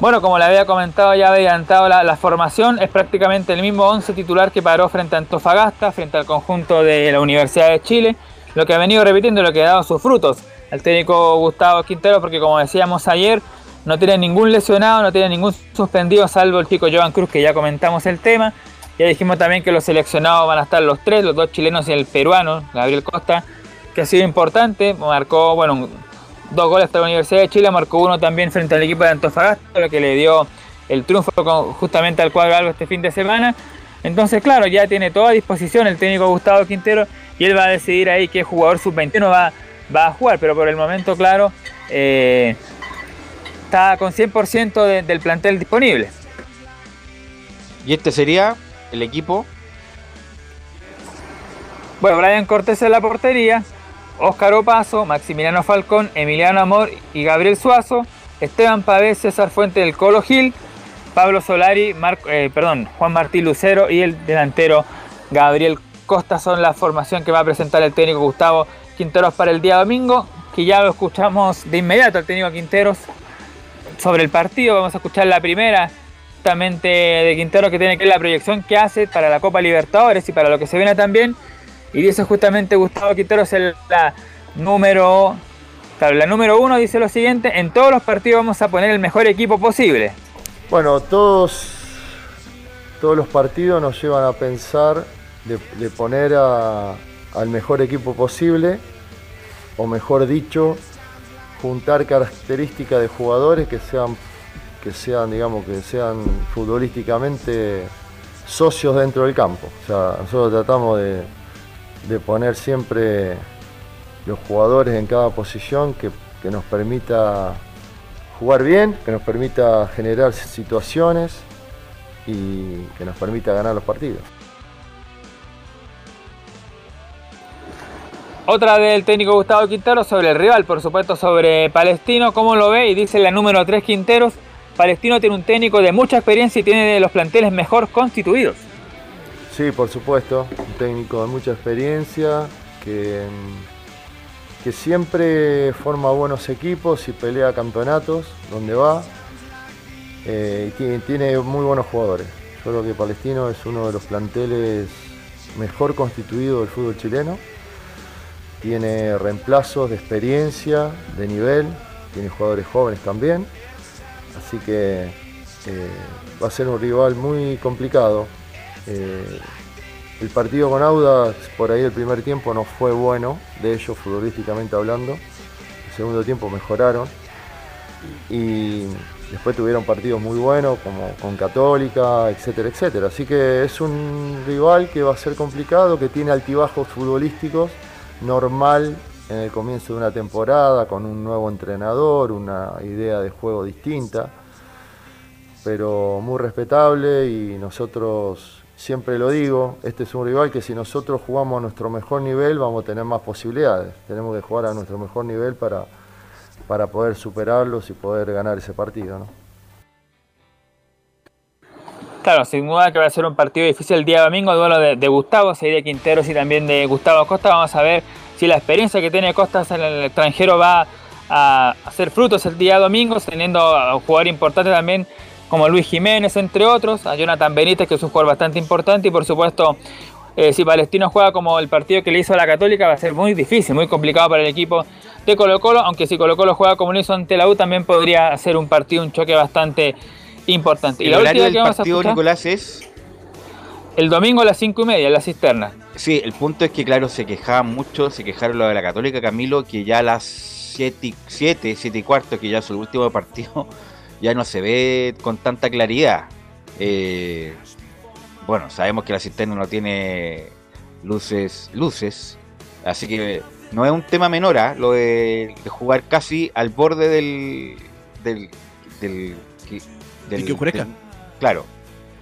Bueno, como le había comentado, ya había adelantado la, la, formación, es prácticamente el mismo 11 titular que paró frente a Antofagasta, frente al conjunto de la Universidad de Chile, lo que ha venido repitiendo, lo que ha dado sus frutos al técnico Gustavo Quintero, porque como decíamos ayer, no tiene ningún lesionado, no tiene ningún suspendido, salvo el chico Joan Cruz, que ya comentamos el tema. Ya dijimos también que los seleccionados van a estar los tres, los dos chilenos y el peruano, Gabriel Costa, que ha sido importante, marcó, bueno, dos goles para la Universidad de Chile, marcó uno también frente al equipo de Antofagasta, lo que le dio el triunfo justamente al cuadro algo este fin de semana. Entonces, claro, ya tiene toda a disposición el técnico Gustavo Quintero y él va a decidir ahí qué jugador sub-21 va, va a jugar, pero por el momento, claro, eh, está con 100% de, del plantel disponible. ¿Y este sería el equipo? Bueno, Brian Cortés en la portería, Óscar Opaso, Maximiliano Falcón, Emiliano Amor y Gabriel Suazo, Esteban Pavés, César Fuente del Colo Gil, Pablo Solari, eh, perdón, Juan Martín Lucero y el delantero Gabriel Costa son la formación que va a presentar el técnico Gustavo Quinteros para el día domingo, que ya lo escuchamos de inmediato al técnico Quinteros sobre el partido. Vamos a escuchar la primera justamente de Quinteros que tiene que ver la proyección que hace para la Copa Libertadores y para lo que se viene también. Y dice justamente Gustavo Quinteros el la número. Claro, la número uno dice lo siguiente: en todos los partidos vamos a poner el mejor equipo posible. Bueno, todos, todos los partidos nos llevan a pensar de, poner al mejor equipo posible, o mejor dicho, juntar características de jugadores que sean, que sean, digamos, que sean futbolísticamente socios dentro del campo. O sea, nosotros tratamos de, de poner siempre los jugadores en cada posición que, que, nos permita jugar bien, que nos permita generar situaciones y que nos permita ganar los partidos. Otra del técnico Gustavo Quintero sobre el rival, por supuesto sobre Palestino, ¿cómo lo ve? Y dice la número 3 Quinteros, Palestino tiene un técnico de mucha experiencia y tiene de los planteles mejor constituidos. Sí, por supuesto, un técnico de mucha experiencia que, que siempre forma buenos equipos y pelea campeonatos donde va. Eh, y tiene, muy buenos jugadores. Yo creo que Palestino es uno de los planteles mejor constituidos del fútbol chileno. Tiene reemplazos de experiencia, de nivel, tiene jugadores jóvenes también. Así que eh, va a ser un rival muy complicado. Eh, el partido con Auda, por ahí el primer tiempo no fue bueno, de ellos futbolísticamente hablando. El segundo tiempo mejoraron. Y después tuvieron partidos muy buenos, como con Católica, etcétera, etcétera. Así que es un rival que va a ser complicado, que tiene altibajos futbolísticos, normal en el comienzo de una temporada, con un nuevo entrenador, una idea de juego distinta. pero muy respetable y nosotros, siempre lo digo, este es un rival que si nosotros jugamos a nuestro mejor nivel vamos a tener más posibilidades. Tenemos que jugar a nuestro mejor nivel para, para poder superarlos y poder ganar ese partido. Claro, sin duda que va a ser un partido difícil el día domingo, duelo de, de Gustavo, de Quinteros y también de Gustavo Costa. Vamos a ver si la experiencia que tiene Costas en el extranjero va a hacer frutos el día domingo, teniendo a un jugador importante también como Luis Jiménez, entre otros, a Jonathan Benítez, que es un jugador bastante importante, y por supuesto, eh, si Palestino juega como el partido que le hizo a la Católica, va a ser muy difícil, muy complicado para el equipo de Colo Colo, aunque si Colo Colo juega como lo hizo ante la U, también podría ser un partido, un choque bastante importante. El horario del partido, Nicolás, es... El domingo a las 5 y media, en la cisterna. Sí, el punto es que, claro, se quejaban mucho, se quejaron lo de la Católica, Camilo, que ya a las 7, 7, 7 y cuarto, que ya es el último partido, ya no se ve con tanta claridad. Eh, bueno, sabemos que la cisterna no tiene luces, luces, así que no es un tema menor, ¿eh? lo de, de, jugar casi al borde del del del, del, que oscurezca. claro.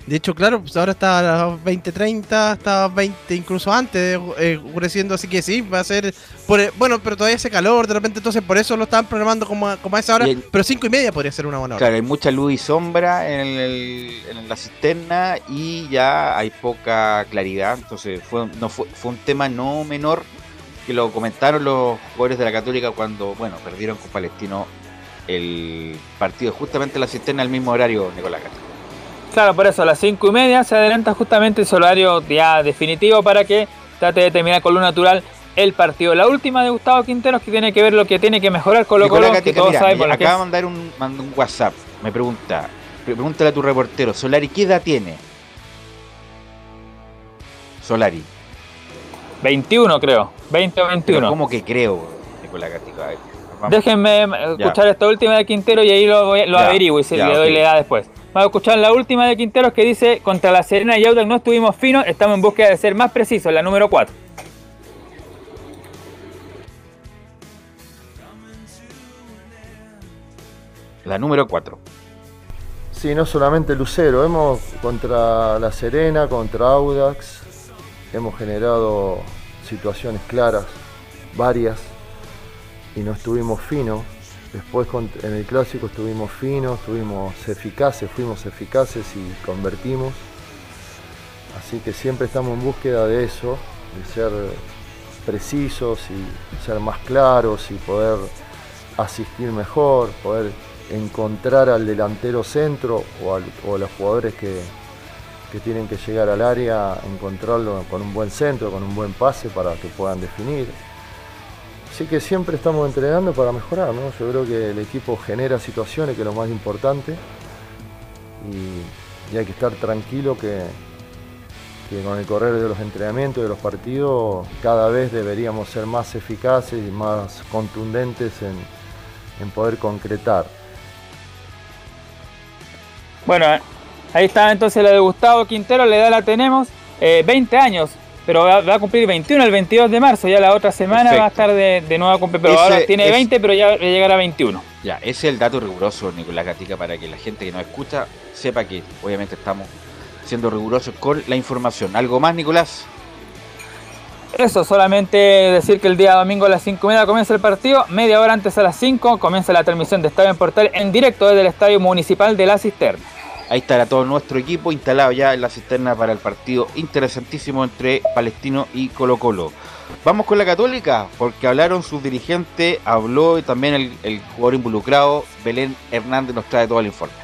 De hecho, claro, pues ahora está a las 20.30, está 20 incluso antes eh, oscureciendo, así que sí, va a ser... Por, bueno, pero todavía hace calor, de repente entonces por eso lo están programando como a, como a esa hora, el, pero 5 y media podría ser una buena hora. Claro, hay mucha luz y sombra en, el, en la cisterna y ya hay poca claridad, entonces fue, no fue, fue un tema no menor que lo comentaron los jugadores de la Católica cuando, bueno, perdieron con Palestino el partido justamente en la cisterna al mismo horario, Nicolás Castro. Claro, por eso a las 5 y media se adelanta justamente el horario ya definitivo para que trate de terminar con lo natural el partido. La última de Gustavo Quinteros que tiene que ver lo que tiene que mejorar Colo Colo, que todos mira, saben por acaba de mandar un, mandó un WhatsApp, me pregunta, pregúntale a tu reportero, Solari, ¿qué edad tiene? Solari. 21 creo, 20 o 21. Pero ¿Cómo que creo, Nicolás Gatica? Déjenme escuchar ya. esta última de Quintero y ahí lo, lo averiguo y se ya, le doy okay. la edad después. Vamos a escuchar la última de Quinteros que dice, contra la Serena y Audax no estuvimos finos, estamos en búsqueda de ser más precisos, la número 4. La número 4. Sí, no solamente Lucero, hemos contra la Serena, contra Audax, hemos generado situaciones claras, varias, y no estuvimos finos. Después en el clásico estuvimos finos, estuvimos eficaces, fuimos eficaces y convertimos. Así que siempre estamos en búsqueda de eso, de ser precisos y ser más claros y poder asistir mejor, poder encontrar al delantero centro o, a los jugadores que, que tienen que llegar al área, encontrarlo con un buen centro, con un buen pase para que puedan definir. Así que siempre estamos entrenando para mejorar, ¿no? Yo creo que el equipo genera situaciones, que es lo más importante, y, hay que estar tranquilo que, con el correr de los entrenamientos, de los partidos, cada vez deberíamos ser más eficaces y más contundentes en, poder concretar. Bueno, ahí está entonces la de Gustavo Quintero, la edad la tenemos, eh, 20 años pero va, va, a cumplir 21 el 22 de marzo, ya la otra semana Perfecto. va a estar de, de nuevo a cumplir, pero ese, ahora tiene 20, pero ya va a llegar a 21. Ya, ese es el dato riguroso, Nicolás Gatica, para que la gente que nos escucha sepa que obviamente estamos siendo rigurosos con la información. ¿Algo más, Nicolás? Eso, solamente decir que el día domingo a las 5 y media comienza el partido, media hora antes a las 5 comienza la transmisión de Estadio en Portal en directo desde el Estadio Municipal de La Cisterna. Ahí estará todo nuestro equipo instalado ya en la cisterna para el partido interesantísimo entre Palestino y Colo Colo. Vamos con la Católica, porque hablaron sus dirigentes, habló y también el, jugador involucrado, Belén Hernández, nos trae todo el informe.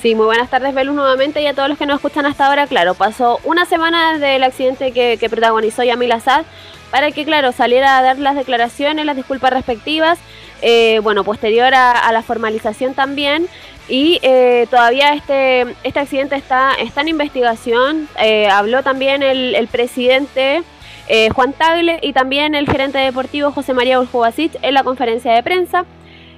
Sí, muy buenas tardes, Belú, nuevamente y a todos los que nos escuchan hasta ahora. Claro, pasó una semana desde el accidente que, protagonizó Yamil Assad para que, claro, saliera a dar las declaraciones, las disculpas respectivas. Eh, bueno, posterior a la formalización también. Y eh, todavía este, este accidente está, está en investigación. Eh, habló también el, presidente eh, Juan Tagle y también el gerente deportivo José María Uljubasic en la conferencia de prensa.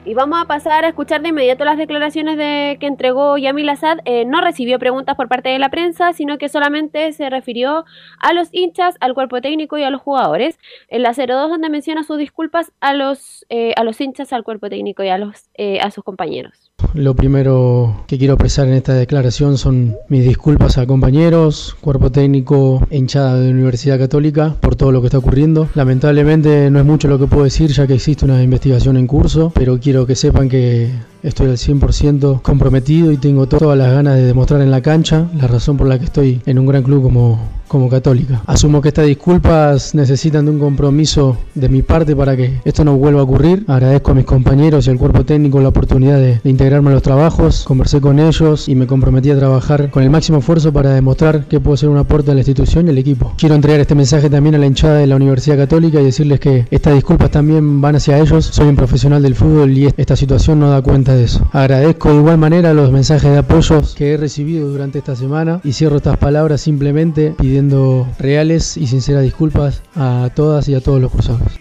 Y vamos a pasar a escuchar de inmediato las declaraciones de que entregó Yamil Assad. no recibió preguntas por parte de la prensa, sino que solamente se refirió a los hinchas, al cuerpo técnico y a los jugadores. En la 02 donde menciona sus disculpas a los, a los hinchas, al cuerpo técnico y a, los, a sus compañeros. Lo primero que quiero expresar en esta declaración son mis disculpas a compañeros, cuerpo técnico hinchada de Universidad Católica por todo lo que está ocurriendo. Lamentablemente no es mucho lo que puedo decir ya que existe una investigación en curso, pero quiero que sepan que estoy al 100% comprometido y tengo todas las ganas de demostrar en la cancha la razón por la que estoy en un gran club como, como católica. Asumo que estas disculpas necesitan de un compromiso de mi parte para que esto no vuelva a ocurrir. Agradezco a mis compañeros y al cuerpo técnico la oportunidad de, integrarme a los trabajos, conversé con ellos y me comprometí a trabajar con el máximo esfuerzo para demostrar que puedo ser un aporte a la institución y al equipo. Quiero entregar este mensaje también a la hinchada de la Universidad Católica y decirles que estas disculpas también van hacia ellos. Soy un profesional del fútbol y esta situación no da cuenta de eso. Agradezco de igual manera los mensajes de apoyo que he recibido durante esta semana y cierro estas palabras simplemente pidiendo reales y sinceras disculpas a todas y a todos los cruzados.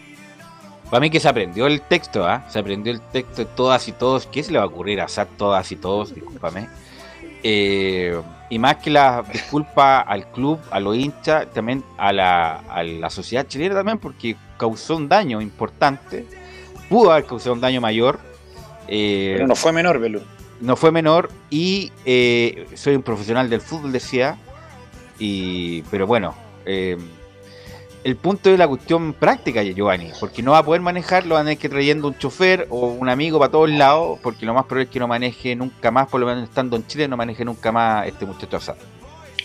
Para mí que se aprendió el texto, ¿ah? Se aprendió el texto de todas y todos. ¿Qué se le va a ocurrir a SAT todas y todos? Discúlpame. Eh, y más que la disculpa al club, a los hinchas, también a la, a la sociedad chilena también, porque causó un daño importante. Pudo haber causado un daño mayor. Eh, Pero no fue menor, Belú. no fue menor y eh, soy un profesional del fútbol, decía. Y, pero bueno, eh, el punto es la cuestión práctica, Giovanni, porque no va a poder manejarlo, van a tener que trayendo un chofer o un amigo para todos lados, porque lo más probable es que no maneje nunca más, por lo menos estando en Chile, no maneje nunca más este muchacho asado.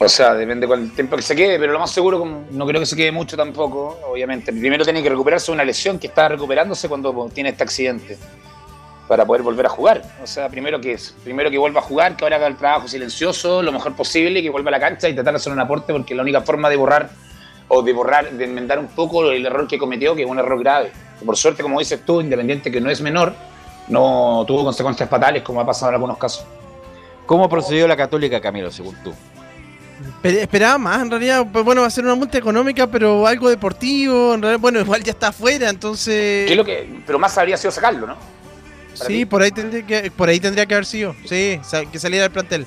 O sea, depende el tiempo que se quede, pero lo más seguro, no creo que se quede mucho tampoco, obviamente. Primero tiene que recuperarse una lesión que está recuperándose cuando tiene este accidente para poder volver a jugar. O sea, primero que, primero que vuelva a jugar, que ahora haga el trabajo silencioso, lo mejor posible, y que vuelva a la cancha y tratar de hacer un aporte, porque es la única forma de borrar o de borrar, de enmendar un poco el error que cometió, que es un error grave. Por suerte, como dices tú, Independiente que no es menor, no tuvo consecuencias fatales como ha pasado en algunos casos. ¿Cómo procedió la Católica, Camilo, según tú? Pe- Esperaba más, en realidad, pues, bueno, va a ser una multa económica, pero algo deportivo, en realidad, bueno, igual ya está afuera, entonces... ¿Qué es lo que, pero más habría sido sacarlo, ¿no? Sí, por ahí tendría que, por ahí tendría que haber sido, sí, que saliera del plantel.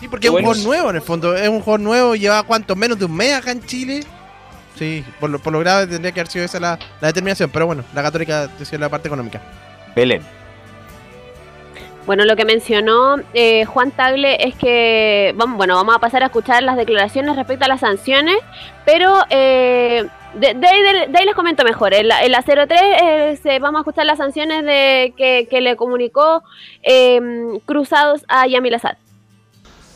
Sí, porque es un juego nuevo en el fondo, es un juego nuevo, lleva cuánto, menos de un mes acá en Chile. Sí, por lo, por lo grave tendría que haber sido esa la, la determinación, pero bueno, la católica decía la parte económica. Belén. Bueno, lo que mencionó eh, Juan Tagle es que, vamos, bueno, vamos a pasar a escuchar las declaraciones respecto a las sanciones, pero eh, de, de ahí, de- de ahí les comento mejor. En la, en la 03 eh, se- vamos a escuchar las sanciones de que, que le comunicó eh, Cruzados a Yamil Asad.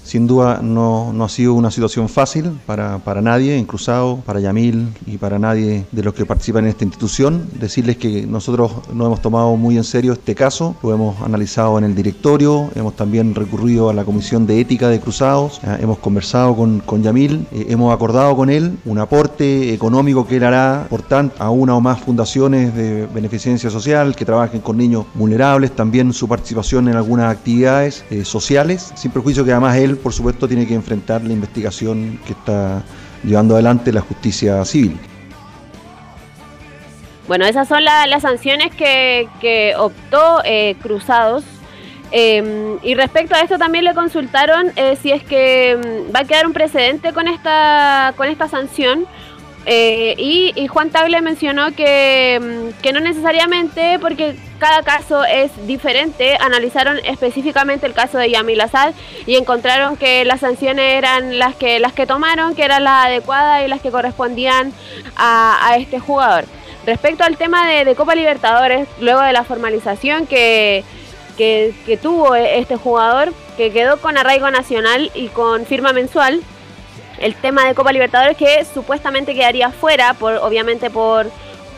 Sin duda no, no ha sido una situación fácil para, para nadie, Cruzado, para Yamil y para nadie de los que participan en esta institución. Decirles que nosotros no hemos tomado muy en serio este caso, lo hemos analizado en el directorio, hemos también recurrido a la Comisión de Ética de Cruzados, eh, hemos conversado con, con Yamil, eh, hemos acordado con él un aporte económico que él hará, por tanto, a una o más fundaciones de beneficencia social que trabajen con niños vulnerables, también su participación en algunas actividades eh, sociales, sin perjuicio que además él, por supuesto, tiene que enfrentar la investigación que está llevando adelante la justicia civil. Bueno, esas son la- las sanciones que, optó eh, Cruzados. Eh, y respecto a esto también le consultaron eh, si es que mm, va a quedar un precedente con esta, con esta sanción. Eh, y, Juan Tagle mencionó que, mm, que no necesariamente, porque cada caso es diferente. Analizaron específicamente el caso de Yamil Asad y encontraron que las sanciones eran las que, las que tomaron, que eran las adecuadas y las que correspondían a, este jugador. Respecto al tema de, de Copa Libertadores, luego de la formalización que, que, que tuvo este jugador, que quedó con arraigo nacional y con firma mensual, el tema de Copa Libertadores que supuestamente quedaría fuera, por, obviamente por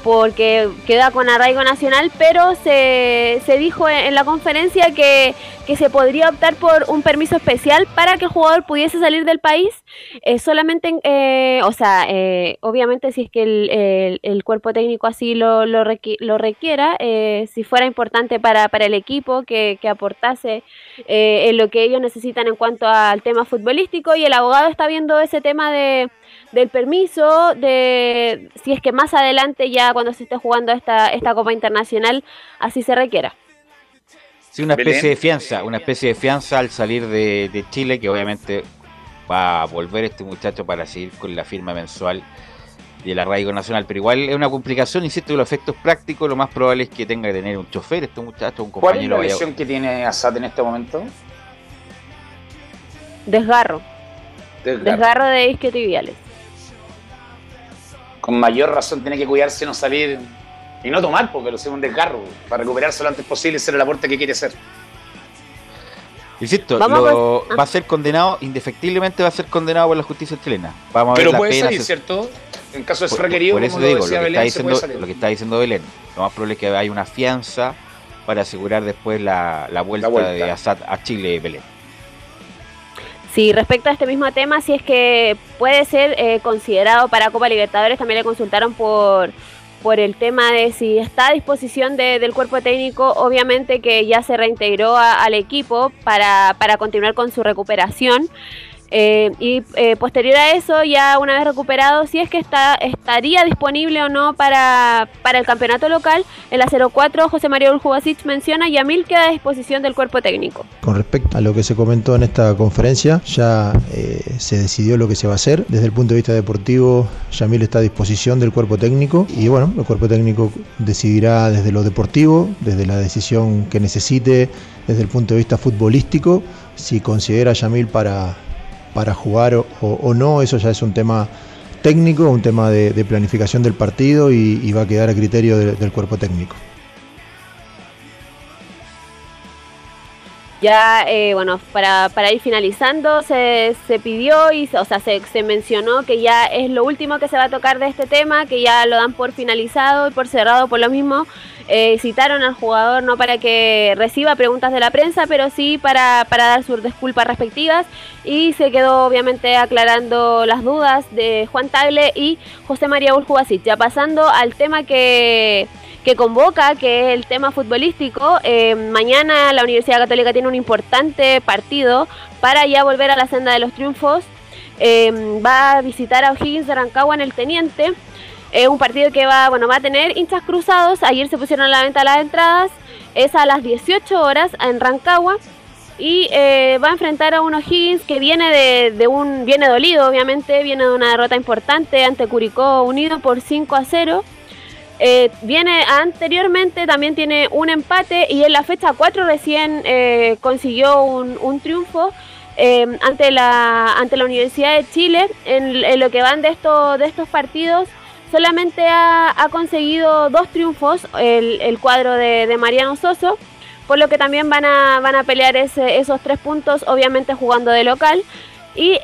porque queda con arraigo nacional, pero se, se dijo en, la conferencia que, que se podría optar por un permiso especial para que el jugador pudiese salir del país, eh, solamente, en- eh, o sea, eh, obviamente si es que el, el- el cuerpo técnico así lo, lo, requi- lo requiera, eh, si fuera importante para, para el equipo que, que aportase eh, en lo que ellos necesitan en cuanto al tema futbolístico y el abogado está viendo ese tema de del permiso, de si es que más adelante ya cuando se esté jugando esta, esta Copa Internacional así se requiera. Sí, una especie Belén. de fianza, una especie de fianza al salir de, de Chile, que obviamente va a volver este muchacho para seguir con la firma mensual y el arraigo nacional, pero igual es una complicación, insisto, que los efectos prácticos, lo más probable es que tenga que tener un chofer, este muchacho, un ¿Cuál es compañero. la vaya- lesión que tiene Asad en este momento? Desgarro. Desgarro. Desgarro de isquiotibiales. Con mayor razón tiene que cuidarse no salir y no tomar, porque lo sea un desgarro, para recuperarse lo antes posible y ser el aporte que quiere ser. Insisto, lo- va a ser condenado, indefectiblemente va a ser condenado por la justicia chilena. Vamos a ver Pero la puede pena. salir, se- ¿cierto? En caso de ser Por, requerido, por eso como lo digo, lo decía que, está Belén, diciendo, lo que está diciendo Belén. Lo más probable es que haya una fianza para asegurar después la, la vuelta, vuelta. de Assad a Chile, Belén. Sí, respecto a este mismo tema, si es que puede ser eh, considerado para Copa Libertadores, también le consultaron por, por el tema de si está a disposición de- del cuerpo técnico, obviamente que ya se reintegró a- al equipo para, para continuar con su recuperación. Eh, y eh, posterior a eso, ya una vez recuperado, si es que está, estaría disponible o no para, para el campeonato local, en la 04 José María Uljubasic menciona, Yamil queda a disposición del cuerpo técnico. Con respecto a lo que se comentó en esta conferencia, ya eh, se decidió lo que se va a hacer. Desde el punto de vista deportivo, Yamil está a disposición del cuerpo técnico y bueno, el cuerpo técnico decidirá desde lo deportivo, desde la decisión que necesite, desde el punto de vista futbolístico, si considera Yamil para, para jugar o, no, eso ya es un tema técnico, un tema de, planificación del partido y, va a quedar a criterio de- del cuerpo técnico. Ya, eh, bueno, para, para ir finalizando, se, se pidió y, o sea, se, se mencionó que ya es lo último que se va a tocar de este tema, que ya lo dan por finalizado y por cerrado por lo mismo. Eh, citaron al jugador no para que reciba preguntas de la prensa, pero sí para, para dar sus disculpas respectivas. Y se quedó obviamente aclarando las dudas de Juan Tagle y José María Uljubasic. Ya pasando al tema que que convoca, que es el tema futbolístico. Eh, mañana la Universidad Católica tiene un importante partido para ya volver a la senda de los triunfos. Eh, va a visitar a O'Higgins de Rancagua en el Teniente. Es un partido que va, bueno, va a tener hinchas cruzados. Ayer se pusieron a la venta las entradas. Es a las 18 horas en Rancagua. Y eh, va a enfrentar a un O'Higgins que viene de, de un. viene dolido, obviamente. Viene de una derrota importante ante Curicó Unido por 5 a 0. Eh, viene anteriormente, también tiene un empate y en la fecha 4 recién eh, consiguió un, un triunfo eh, ante, la, ante la Universidad de Chile. En, lo que van de, estos de estos partidos, solamente ha, conseguido dos triunfos el, el cuadro de, Mariano Soso, por lo que también van a, van a pelear esos tres puntos, obviamente jugando de local. Y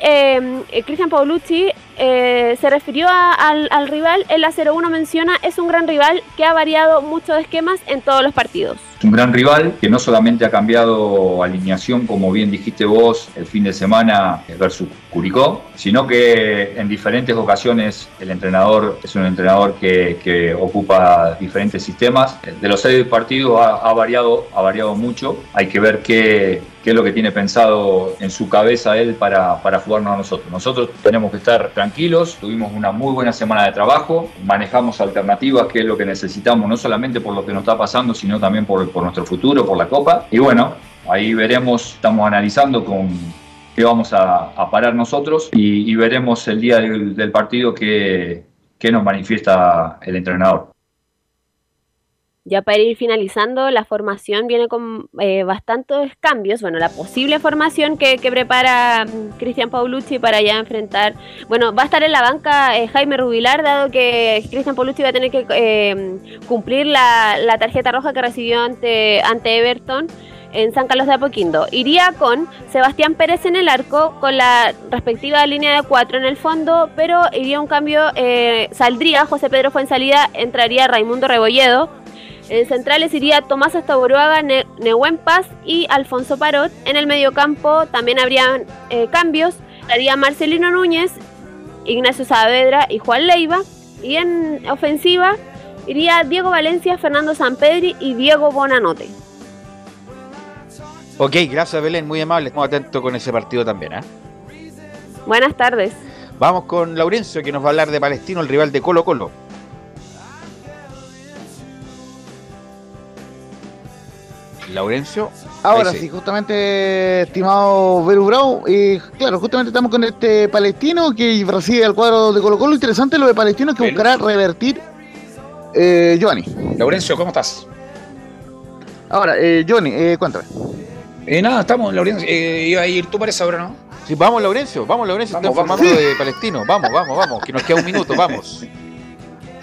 Cristian Paulucci eh, se refirió a- al, al rival, en la 0-1 menciona, es un gran rival que ha variado mucho de esquemas en todos los partidos. Es un gran rival que no solamente ha cambiado alineación, como bien dijiste vos, el fin de semana versus Curicó, sino que en diferentes ocasiones el entrenador es un entrenador que, que ocupa diferentes sistemas. De los seis partidos ha, ha variado, ha variado mucho. Hay que ver qué, qué es lo que tiene pensado en su cabeza él para, para jugarnos a nosotros. Nosotros tenemos que estar tranquilos, tuvimos una muy buena semana de trabajo, manejamos alternativas, que es lo que necesitamos, no solamente por lo que nos está pasando, sino también por, nuestro futuro, por la Copa. Y bueno, ahí veremos, estamos analizando con qué vamos a, parar nosotros y, veremos el día del, partido qué, qué nos manifiesta el entrenador. Ya para ir finalizando, la formación viene con eh, bastantes cambios. Bueno, la posible formación que, que prepara mm, Cristian Paulucci para ya enfrentar. Bueno, va a estar en la banca eh, Jaime Rubilar, dado que Cristian Paulucci va a tener que eh, cumplir la, tarjeta roja que recibió ante, ante Everton en San Carlos de Apoquindo. Iría con Sebastián Pérez en el arco, con la respectiva línea de cuatro en el fondo, pero iría un cambio, eh, saldría José Pedro Fuensalida, entraría Raimundo Rebolledo. En centrales iría Tomás Astaburuaga, ne Nehuen Paz y Alfonso Parot. En el mediocampo también habrían eh, cambios. Estaría Marcelino Núñez, Ignacio Saavedra y Juan Leiva. Y en ofensiva iría Diego Valencia, Fernando Sampedri y Diego Bonanote. Ok, gracias Belén, muy amable. Estamos atentos con ese partido también. ¿eh? Buenas tardes. Vamos con Laurencio que nos va a hablar de Palestino, el rival de Colo Colo. Laurencio. Ahora sí, justamente, estimado Beru Brau, eh, claro, justamente estamos con este palestino que recibe al cuadro de Colo Colo. Interesante lo de palestino que buscará revertir eh, Giovanni. Laurencio, ¿cómo estás? Ahora, eh, Giovanni, eh, cuéntame. Eh, nada, estamos, Laurencio. Eh, iba a ir tú parece ahora, ¿no? Sí, vamos, Laurencio, vamos, Laurencio, vamos. informando de Palestino. Vamos, vamos, vamos, que nos queda un minuto, vamos. [laughs]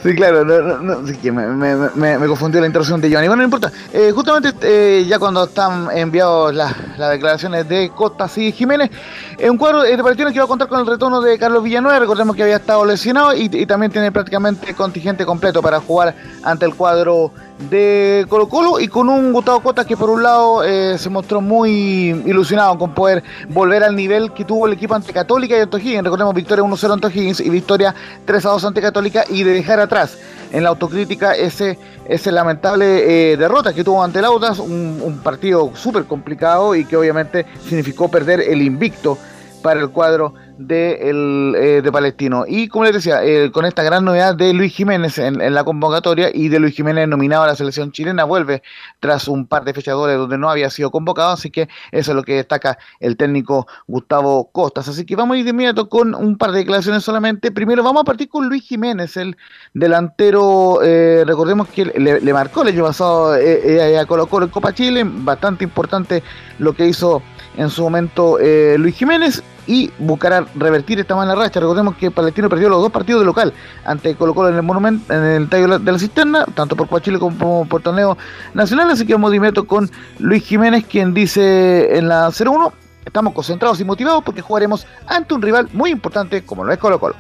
Sí, claro, no, no, no, sí que me, me, me, confundió la introducción de Giovanni. Bueno, no importa. Eh, justamente eh, ya cuando están enviados las, las declaraciones de Costas y Jiménez, en un cuadro eh, de Palestino que va a contar con el retorno de Carlos Villanueva, recordemos que había estado lesionado y, y también tiene prácticamente contingente completo para jugar ante el cuadro de Colo Colo y con un Gustavo Costa que por un lado eh, se mostró muy ilusionado con poder volver al nivel que tuvo el equipo ante Católica y ante O'Higgins. Recordemos victoria 1-0 ante O'Higgins y victoria 3-2 ante Católica y de dejar atrás en la autocrítica ese, ese lamentable eh, derrota que tuvo ante el Audas, un, un partido súper complicado y que obviamente significó perder el invicto para el cuadro de, el, eh, de Palestino. Y como les decía, eh, con esta gran novedad de Luis Jiménez en, la convocatoria y de Luis Jiménez nominado a la selección chilena, vuelve tras un par de fechadores donde no había sido convocado, así que eso es lo que destaca el técnico Gustavo Costas. Así que vamos a ir de inmediato con un par de declaraciones solamente. Primero vamos a partir con Luis Jiménez, el delantero, eh, recordemos que le, le marcó el año pasado eh, eh, a Colo Colo en Copa Chile, bastante importante lo que hizo en su momento eh, Luis Jiménez y buscará revertir esta mala racha. Recordemos que Palestino perdió los dos partidos de local ante Colo Colo en el Monumento, en el Estadio de la Cisterna, tanto por Copa Chile como por torneo nacional. Así que vamos de con Luis Jiménez, quien dice en la 0-1, estamos concentrados y motivados porque jugaremos ante un rival muy importante como lo es Colo Colo.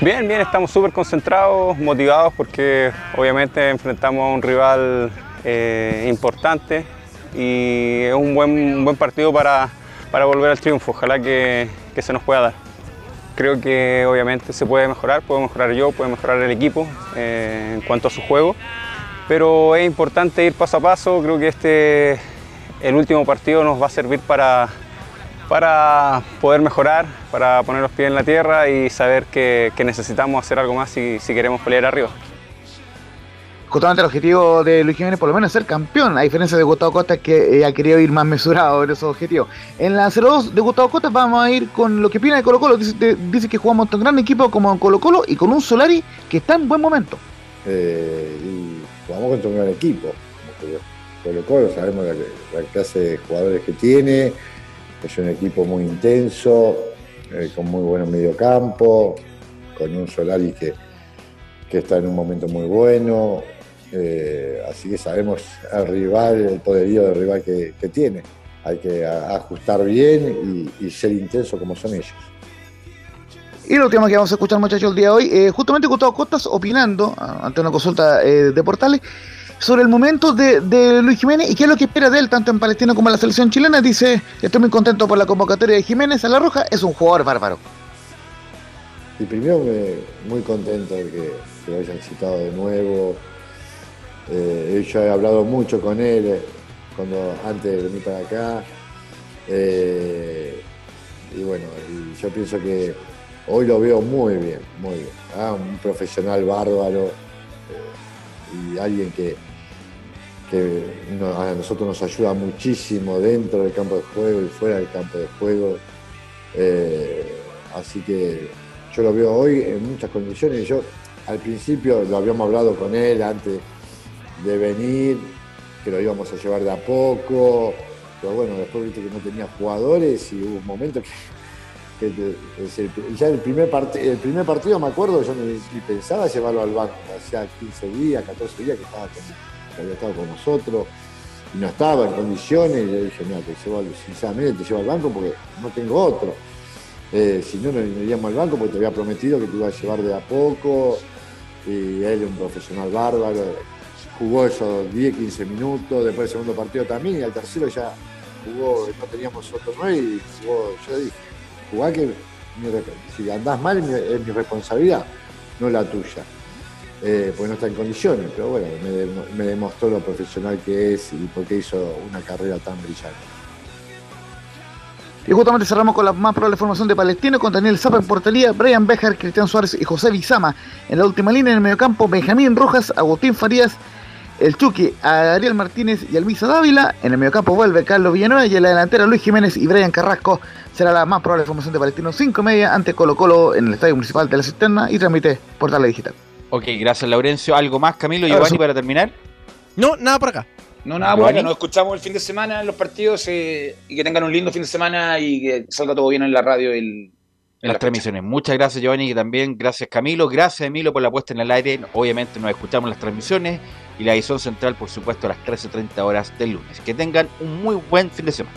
Bien, bien, estamos súper concentrados, motivados porque obviamente enfrentamos a un rival eh, importante y es un buen, un buen partido para, para volver al triunfo. Ojalá que, que se nos pueda dar. Creo que obviamente se puede mejorar, puedo mejorar yo, puede mejorar el equipo eh, en cuanto a su juego, pero es importante ir paso a paso. Creo que este, el último partido nos va a servir para, para poder mejorar, para poner los pies en la tierra y saber que, necesitamos hacer algo más si, si queremos pelear arriba. Justamente el objetivo de Luis Jiménez por lo menos es ser campeón, a diferencia de Gustavo Costa que eh, ha querido ir más mesurado en esos objetivos. En la 0-2 de Gustavo Costa vamos a ir con lo que opina de Colo Colo. Dice, que jugamos un gran equipo como Colo Colo y con un Solari que está en buen momento. Eh, y jugamos contra un gran equipo. Colo Colo, sabemos la, la clase de jugadores que tiene, es un equipo muy intenso, eh, con muy buen mediocampo, con un Solari que, que está en un momento muy bueno, eh, así que sabemos el rival, el poderío del rival que, que tiene. Hay que ajustar bien y, y ser intenso como son ellos. Y lo último que vamos a escuchar, muchachos, el día de hoy, eh, justamente Gustavo Costas opinando ante una consulta eh, de portales sobre el momento de, de Luis Jiménez y qué es lo que espera de él, tanto en Palestina como en la selección chilena. Dice: Estoy muy contento por la convocatoria de Jiménez a la Roja, es un jugador bárbaro. Y primero me, muy contento de que, que lo hayan citado de nuevo. Eh, yo he hablado mucho con él eh, cuando antes de venir para acá. Eh, y bueno, yo pienso que hoy lo veo muy bien, muy bien. Ah, Un profesional bárbaro y alguien que, que a nosotros nos ayuda muchísimo dentro del campo de juego y fuera del campo de juego. Así que yo lo veo hoy en muchas condiciones. Yo al principio lo habíamos hablado con él antes de venir, que lo íbamos a llevar de a poco, pero bueno, después viste que no tenía jugadores y hubo un momento que, ya el primer, part- el primer partido me acuerdo, yo ni, pensaba llevarlo al banco, hacía 15 días, 14 días que, estaba que había estado con nosotros y no estaba en condiciones, y le dije, mira, te llevo, sinceramente te llevo al banco porque no tengo otro. Eh, si no, no iríamos al banco porque te había prometido que te iba a llevar de a poco. Y él es un profesional bárbaro. Jugó esos 10, 15 minutos. Después del segundo partido también. Y al tercero ya jugó, no teníamos otro nueve y jugó. Yo dije, jugá que si andás mal es mi, es mi responsabilidad, no la tuya. Eh, porque no está en condiciones. Pero bueno, me demostró lo profesional que es y por qué hizo una carrera tan brillante. Y justamente cerramos con la más probable formación de Palestino con Daniel Zapa en portería, Brian Bejar, Cristian Suárez y José Bizama. En la última línea en el mediocampo, Benjamín Rojas, Agustín Farías, el Chucky a Ariel Martínez y Alvisa Dávila. En el mediocampo vuelve Carlos Villanueva y en la delantera Luis Jiménez y Brian Carrasco. Será la más probable formación de Palestino 5 media ante Colo Colo en el Estadio Municipal de la Cisterna y transmite por Portal Digital. Ok, gracias Laurencio. ¿Algo más, Camilo y Ahora Giovanni sí. para terminar? No, nada por acá. No, nada, Giovanni. bueno, nos escuchamos el fin de semana en los partidos eh, y que tengan un lindo fin de semana y que salga todo bien en la radio. y el- en las transmisiones. Muchas gracias, Giovanni, y también gracias, Camilo. Gracias, Emilio, por la puesta en el aire. Obviamente nos escuchamos en las transmisiones y la edición central, por supuesto, a las 13.30 horas del lunes. Que tengan un muy buen fin de semana.